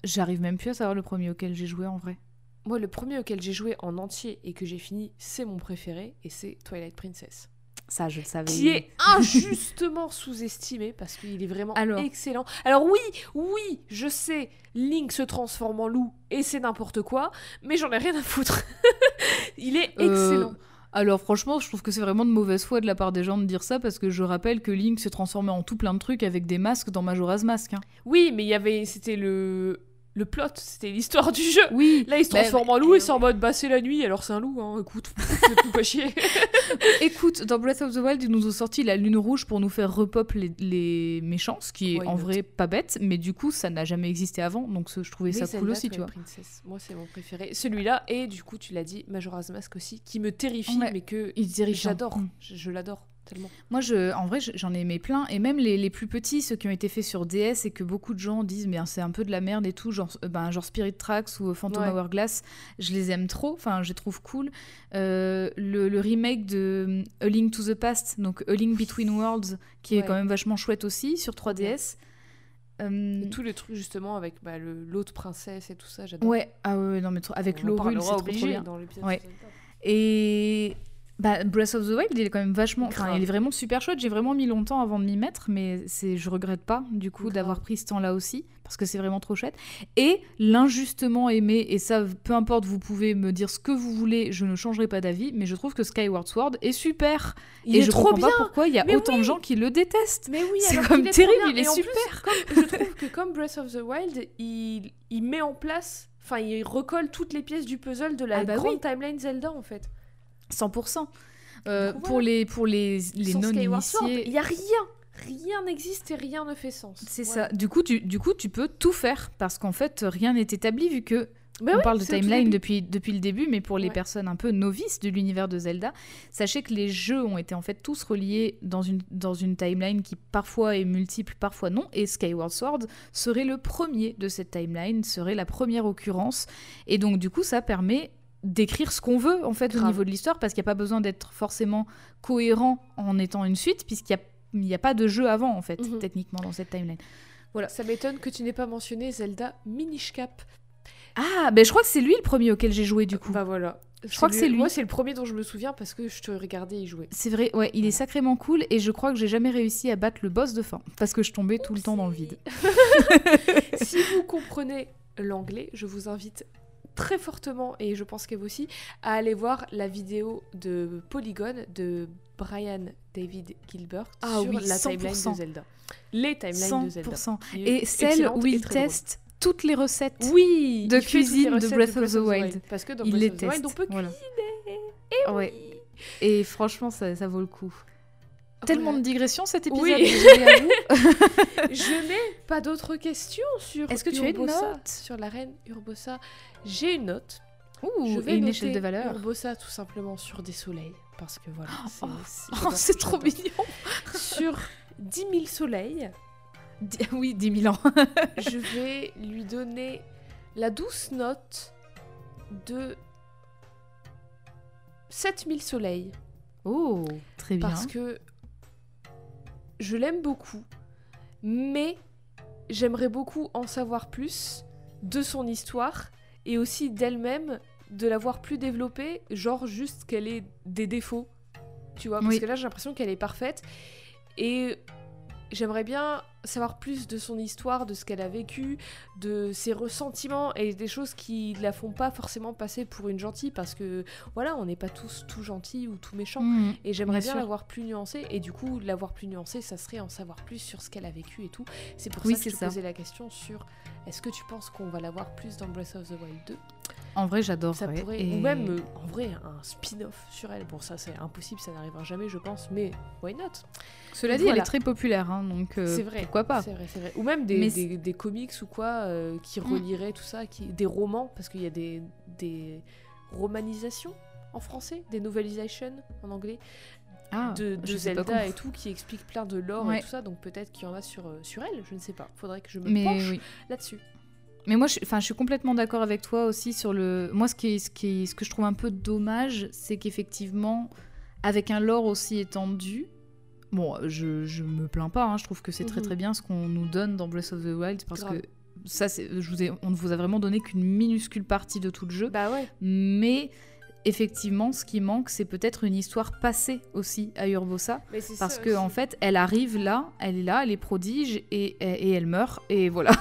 S1: J'arrive même plus à savoir le premier auquel j'ai joué en vrai.
S2: Moi, le premier auquel j'ai joué en entier et que j'ai fini, c'est mon préféré, et c'est Twilight Princess.
S1: Ça, je le savais.
S2: Qui est injustement sous-estimé parce qu'il est vraiment
S1: Alors.
S2: excellent. Alors oui, oui, je sais, Link se transforme en loup et c'est n'importe quoi, mais j'en ai rien à foutre. Il est
S1: Euh,
S2: excellent.
S1: Alors franchement, je trouve que c'est vraiment de mauvaise foi de la part des gens de dire ça parce que je rappelle que Link s'est transformé en tout plein de trucs avec des masques dans Majora's Mask. hein.
S2: Oui, mais il y avait, c'était le le plot, c'était l'histoire du jeu.
S1: Oui,
S2: Là, il se
S1: Bah,
S2: transforme en loup et c'est en mode bah c'est la nuit, alors c'est un loup. Hein. Écoute, c'est plus pas chier.
S1: écoute, dans Breath of the Wild, ils nous ont sorti la lune rouge pour nous faire repop les, les méchants, ce qui est en vrai pas bête, mais du coup, ça n'a jamais existé avant, donc ce- je trouvais ça cool aussi, tu vois.
S2: Princess. Moi, c'est mon préféré. Celui-là et du coup, tu l'as dit, Majora's Mask aussi, qui me terrifie,
S1: Ouais.
S2: mais que j'adore. Je, je l'adore tellement.
S1: Moi, je, en vrai, je- j'en ai aimé plein, et même les, les plus petits, ceux qui ont été faits sur DS et que beaucoup de gens disent, mais c'est un peu de la merde et tout, genre, euh, ben, genre Spirit Tracks ou Phantom
S2: Ouais.
S1: Hourglass, je les aime trop, enfin, je les trouve cool. Euh, le, le remake de euh, A Link to the Past, donc A Link Between Worlds, qui est quand même vachement chouette aussi, sur 3DS. Euh,
S2: Et Tout le truc justement avec bah, l'autre princesse et tout ça, j'adore.
S1: ouais, ah ouais, non, mais avec
S2: parlera
S1: c'est trop, bien.
S2: dans
S1: Ouais. Et bah, Breath of the Wild, il est quand même vachement. Enfin, il est vraiment super chouette. J'ai vraiment mis longtemps avant de m'y mettre, mais c'est, je regrette pas du coup d'avoir pris ce temps-là aussi, parce que c'est vraiment trop chouette. Et l'injustement aimé, et ça, peu importe, vous pouvez me dire ce que vous voulez, je ne changerai pas d'avis, mais je trouve que Skyward Sword est super.
S2: Il
S1: et
S2: est
S1: je
S2: trop
S1: comprends
S2: bien.
S1: pas pourquoi il y a
S2: Mais
S1: autant de gens qui le détestent.
S2: Mais oui,
S1: C'est comme
S2: est
S1: terrible, il est
S2: en plus,
S1: super.
S2: comme, je trouve que comme Breath of the Wild, il, il met en place, enfin, il recolle toutes les pièces du puzzle de la
S1: Ah bah
S2: grande
S1: oui.
S2: timeline Zelda en fait.
S1: 100%. Euh, pour les, pour les, les non-initiés.
S2: il y a rien, rien n'existe et rien ne fait sens.
S1: C'est
S2: Voilà.
S1: ça. Du coup, tu, du coup, tu peux tout faire parce qu'en fait, rien n'est établi vu que
S2: Bah
S1: on
S2: oui,
S1: parle de timeline depuis, depuis le début, mais pour les
S2: Ouais.
S1: personnes un peu novices de l'univers de Zelda, sachez que les jeux ont été en fait tous reliés dans une, dans une timeline qui parfois est multiple, parfois non, et Skyward Sword serait le premier de cette timeline, serait la première occurrence, et donc du coup ça permet d'écrire ce qu'on veut en fait au niveau de l'histoire, parce qu'il n'y a pas besoin d'être forcément cohérent en étant une suite, puisqu'il n'y a, a pas de jeu avant en fait,
S2: Mhm.
S1: techniquement dans cette timeline.
S2: Voilà. Ça m'étonne que tu n'aies pas mentionné Zelda Minish Cap.
S1: Ah, ben je crois que c'est lui le premier auquel j'ai joué du coup.
S2: Bah voilà.
S1: Je crois que c'est lui.
S2: Moi, c'est le premier dont je me souviens parce que je te regardais y jouer.
S1: C'est vrai, ouais, il est sacrément cool et je crois que j'ai jamais réussi à battre le boss de fin parce que je tombais tout le temps dans le vide.
S2: si vous comprenez l'anglais, je vous invite très fortement, et je pense qu'Eve aussi, à aller voir la vidéo de Polygon de Brian David Gilbert
S1: Ah
S2: sur
S1: oui,
S2: la timeline
S1: 100%.
S2: de Zelda. Les timelines de Zelda.
S1: 100%.
S2: Il est
S1: Et celle où
S2: et
S1: il
S2: drôle.
S1: teste toutes les recettes.
S2: Oui,
S1: de cuisine de Breath of the Wild.
S2: Parce que dans
S1: il
S2: Breath
S1: les
S2: of the Wild, on peut
S1: voilà.
S2: cuisiner.
S1: Ah ouais. Et franchement, ça, ça vaut le coup. Tellement
S2: Voilà.
S1: de digressions cet épisode.
S2: Oui. Je n'ai pas d'autres questions sur
S1: Est-ce que tu as une note
S2: sur la reine Urbosa. J'ai une note.
S1: Ouh,
S2: je vais
S1: et une
S2: noter
S1: échelle de valeur.
S2: Urbosa tout simplement sur des soleils parce que voilà. c'est- c'est-
S1: Oh, c'est trop mignon.
S2: Sur 10 000 soleils,
S1: Di- Oui, 10 000 ans.
S2: je vais lui donner la douce note de 7000 soleils
S1: Oh, très bien.
S2: parce que je l'aime beaucoup, mais j'aimerais beaucoup en savoir plus de son histoire et aussi d'elle-même, de l'avoir plus développée, genre juste qu'elle ait des défauts, tu vois, parce
S1: Oui.
S2: que là j'ai l'impression qu'elle est parfaite et j'aimerais bien savoir plus de son histoire, de ce qu'elle a vécu, de ses ressentiments et des choses qui la font pas forcément passer pour une gentille parce que voilà, on n'est pas tous tout gentils ou tout méchants.
S1: Mhm.
S2: Et j'aimerais
S1: Bien
S2: l'avoir plus nuancée. Et du coup, l'avoir plus nuancée, ça serait en savoir plus sur ce qu'elle a vécu et tout. C'est pour
S1: Oui,
S2: ça que je
S1: ça.
S2: posais la question sur est-ce que tu penses qu'on va l'avoir plus dans Breath of the Wild 2
S1: En vrai, j'adore.
S2: Ça pourrait.
S1: Et-
S2: Ou même, euh, en vrai, un spin-off sur elle. Bon, ça, c'est impossible, ça n'arrivera jamais, je pense. Mais why not?
S1: Cela dit, elle est très populaire, hein, donc euh,
S2: C'est vrai.
S1: pourquoi pas?
S2: C'est vrai, c'est vrai. Ou même des, des, des comics ou quoi euh, qui
S1: Mm.
S2: relieraient tout ça, qui, des romans, parce qu'il y a des, des romanisations en français, des novelisations en anglais.
S1: ah,
S2: de, Zelda et tout qui explique plein de lore
S1: Ouais.
S2: et tout ça donc peut-être qu'il y en a sur, sur elle je ne sais pas faudrait que je me
S1: Mais
S2: penche
S1: oui.
S2: là-dessus
S1: Mais moi, je, enfin, je suis complètement d'accord avec toi aussi sur le. Moi, ce, qui est, ce, qui est- ce que je trouve un peu dommage, c'est qu'effectivement, avec un lore aussi étendu, bon, je, je me plains pas, hein, je trouve que c'est très
S2: Mhm.
S1: très bien ce qu'on nous donne dans Breath of the Wild, parce
S2: Grave.
S1: que ça, c'est, je vous ai, on ne vous a vraiment donné qu'une minuscule partie de tout le jeu,
S2: bah ouais
S1: mais effectivement, ce qui manque, c'est peut-être une histoire passée aussi à Urbosa. Parce
S2: ça
S1: que
S2: aussi.
S1: en fait, elle arrive là, elle est là, elle est prodige et, et elle meurt et voilà.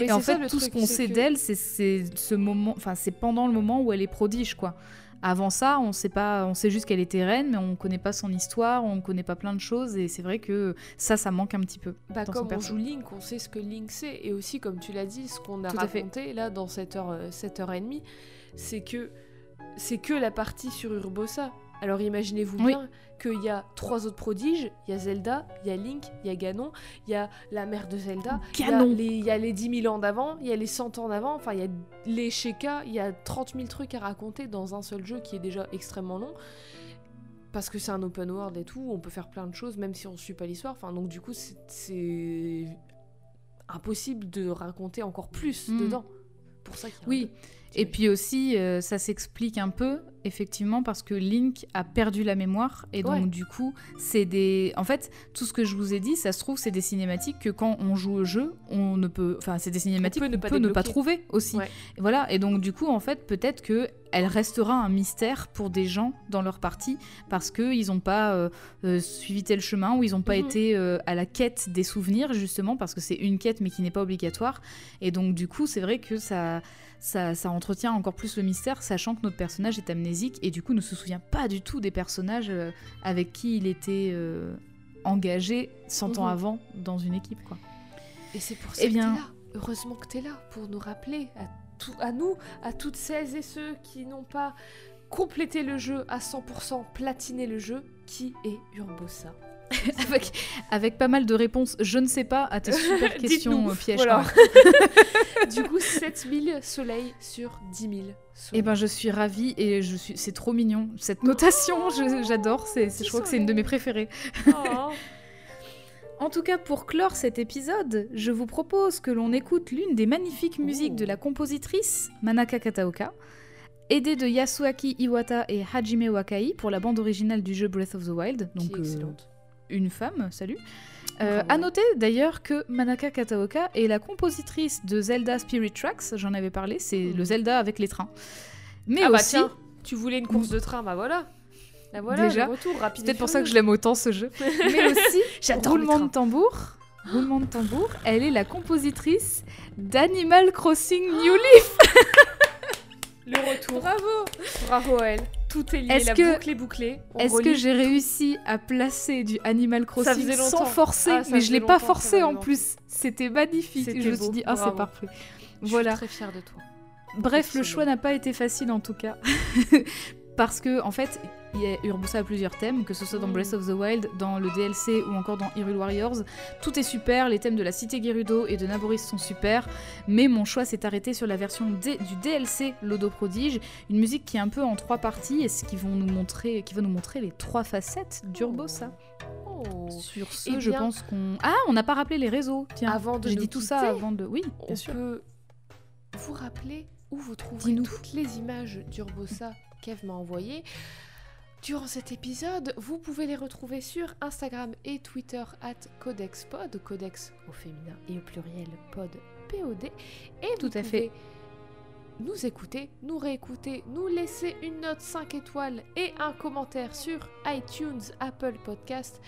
S2: Mais
S1: Et en
S2: ça,
S1: fait, tout ce qu'on sait
S2: que-
S1: d'elle, c'est- ce moment, enfin c'est pendant le moment où elle est prodige quoi. Avant ça, on sait pas, on sait juste qu'elle était reine, mais on connaît pas son histoire, on connaît pas plein de choses et c'est vrai que ça, ça manque un petit peu.
S2: bah,
S1: dans
S2: comme on joue Link on sait ce que Link sait et aussi comme tu l'as dit ce qu'on a
S1: Tout
S2: raconté là dans cette heure euh, cette heure et demie c'est que c'est que la partie sur Urbosa alors imaginez-vous
S1: Oui.
S2: bien qu'il y a trois autres prodiges il y a Zelda il y a Link il y a Ganon il y a la mère de Zelda Il y a
S1: Ganon.
S2: les- Il y, a les 10 000 ans d'avant, il y a les 100 ans d'avant, enfin il y a les Sheikah, il y a 30 000 trucs à raconter dans un seul jeu qui est déjà extrêmement long. Parce que c'est un open world et tout, on peut faire plein de choses même si on suit pas l'histoire. Enfin donc du coup c'est- impossible de raconter encore plus
S1: Mm.
S2: dedans. Pour ça qu'il y a un
S1: Oui. Et puis aussi, euh, ça s'explique un peu, effectivement, parce que Link a perdu la mémoire. Et donc,
S2: Ouais.
S1: du coup, c'est des. En fait, tout ce que je vous ai dit, ça se trouve, c'est des cinématiques que quand on joue au jeu, on ne peut. Enfin, c'est des cinématiques
S2: peut
S1: qu'on peut ne pas trouver aussi.
S2: Ouais.
S1: Et voilà. Et donc, du coup, en fait, peut-être que elle restera un mystère pour des gens dans leur partie parce qu'ils n'ont pas euh, euh, suivi tel chemin ou ils n'ont pas
S2: Mhm.
S1: été euh, à la quête des souvenirs, justement, parce que c'est une quête mais qui n'est pas obligatoire. Et donc, du coup, c'est vrai que ça, ça, ça entretient encore plus le mystère, sachant que notre personnage est amnésique et du coup ne se souvient pas du tout des personnages euh, avec qui il était euh, engagé 100 ans
S2: Mhm.
S1: avant dans une équipe. Quoi.
S2: Et c'est pour ça
S1: Eh
S2: que
S1: bien-
S2: t'es là. Heureusement que t'es là pour nous rappeler à, tout, à nous, à toutes celles et ceux qui n'ont pas complété le jeu à 100%, platiné le jeu, qui est Urbosa.
S1: avec, avec pas mal de réponses, je ne sais pas, à tes super questions
S2: Dites-nous,
S1: euh, pièges.
S2: voilà. du coup, 7000 soleils sur 10 000 soleils.
S1: Eh ben, je suis ravie et je suis, c'est trop mignon cette notation. J'adore. C'est, je crois que c'est une de mes préférées.
S2: Oh.
S1: En tout cas, pour clore cet épisode, je vous propose que l'on écoute l'une des magnifiques musiques de la compositrice Manaka Kataoka, aidée de Yasuaki Iwata et Hajime Wakai pour la bande originale du jeu Breath of the Wild.
S2: Qui
S1: euh,
S2: excellente.
S1: Une femme, salut. Euh, à noter d'ailleurs que Manaka Kataoka est la compositrice de Zelda Spirit Tracks, j'en avais parlé, c'est le Zelda avec les trains. Mais
S2: ah bah
S1: aussi,
S2: tiens, tu voulais une course de train, bah voilà. La voilà,
S1: Déjà.
S2: le retour rapide.
S1: c'est peut-être pour ça que je l'aime autant ce jeu. Mais aussi, roulement de tambour. Roulement de tambour, elle est la compositrice d'Animal Crossing New Leaf.
S2: Le retour.
S1: Bravo
S2: Bravo à elle. Tout est lié,
S1: Est-ce
S2: la
S1: que-
S2: boucle est bouclée.
S1: Est-ce que j'ai réussi à placer du Animal Crossing sans forcer
S2: Ah,
S1: Mais je l'ai pas forcé en plus. C'était magnifique. Je me suis
S2: beau,
S1: dit, ah, c'est parfait.
S2: Je
S1: Voilà.
S2: suis très fière de toi.
S1: Bref, le choix n'a pas été facile en tout cas. Parce que, en fait, il y a Urbosa a plusieurs thèmes, que ce soit dans
S2: Mm.
S1: Breath of the Wild, dans le DLC ou encore dans Hyrule Warriors. Tout est super, les thèmes de la cité Gerudo et de Naboris sont super, mais mon choix s'est arrêté sur la version D- du DLC Lodo Prodige, une musique qui est un peu en trois parties et ce qui, vont nous montrer, qui va nous montrer les trois facettes d'Urbosa.
S2: Oh.
S1: Sur ce,
S2: Eh
S1: je
S2: bien-
S1: pense qu'on... Ah, on n'a pas rappelé les réseaux, tiens.
S2: Avant de
S1: J'ai dit tout ça avant de... Oui, bien
S2: On
S1: sûr.
S2: peut vous rappeler où vous trouverez
S1: Dis-nous.
S2: toutes les images d'Urbosa qu'Eve m'a envoyées. Durant cet épisode, vous pouvez les retrouver sur Instagram et Twitter at CodexPod, Codex au féminin et au pluriel pod POD. Et
S1: Tout
S2: vous
S1: à fait.
S2: nous écouter, nous réécouter, nous laisser une note 5 étoiles et un commentaire sur iTunes, Apple Podcast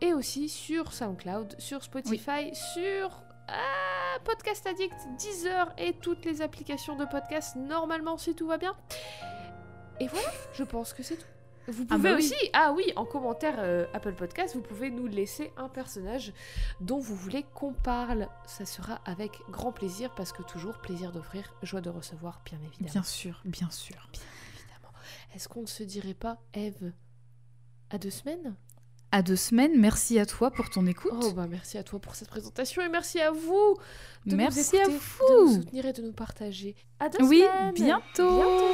S2: et aussi sur SoundCloud, sur Spotify, sur ah, Podcast Addict, Deezer et toutes les applications de podcast normalement si tout va bien. Et voilà, je pense que c'est tout. Vous
S1: Ah
S2: pouvez
S1: oui.
S2: aussi, ah oui, en commentaire euh, Apple Podcast, vous pouvez nous laisser un personnage dont vous voulez qu'on parle. Ça sera avec grand plaisir parce que toujours plaisir d'offrir, joie de recevoir, bien évidemment.
S1: Bien sûr, bien sûr.
S2: évidemment. Est-ce qu'on ne se dirait pas, Eve, à deux semaines?
S1: À deux semaines, merci à toi pour ton écoute.
S2: Oh bah merci à toi pour cette présentation et merci à vous de
S1: Merci
S2: nous
S1: à
S2: écouter,
S1: vous.
S2: de nous soutenir et de nous partager. À deux
S1: oui,
S2: semaines.
S1: bientôt.
S2: Bientôt.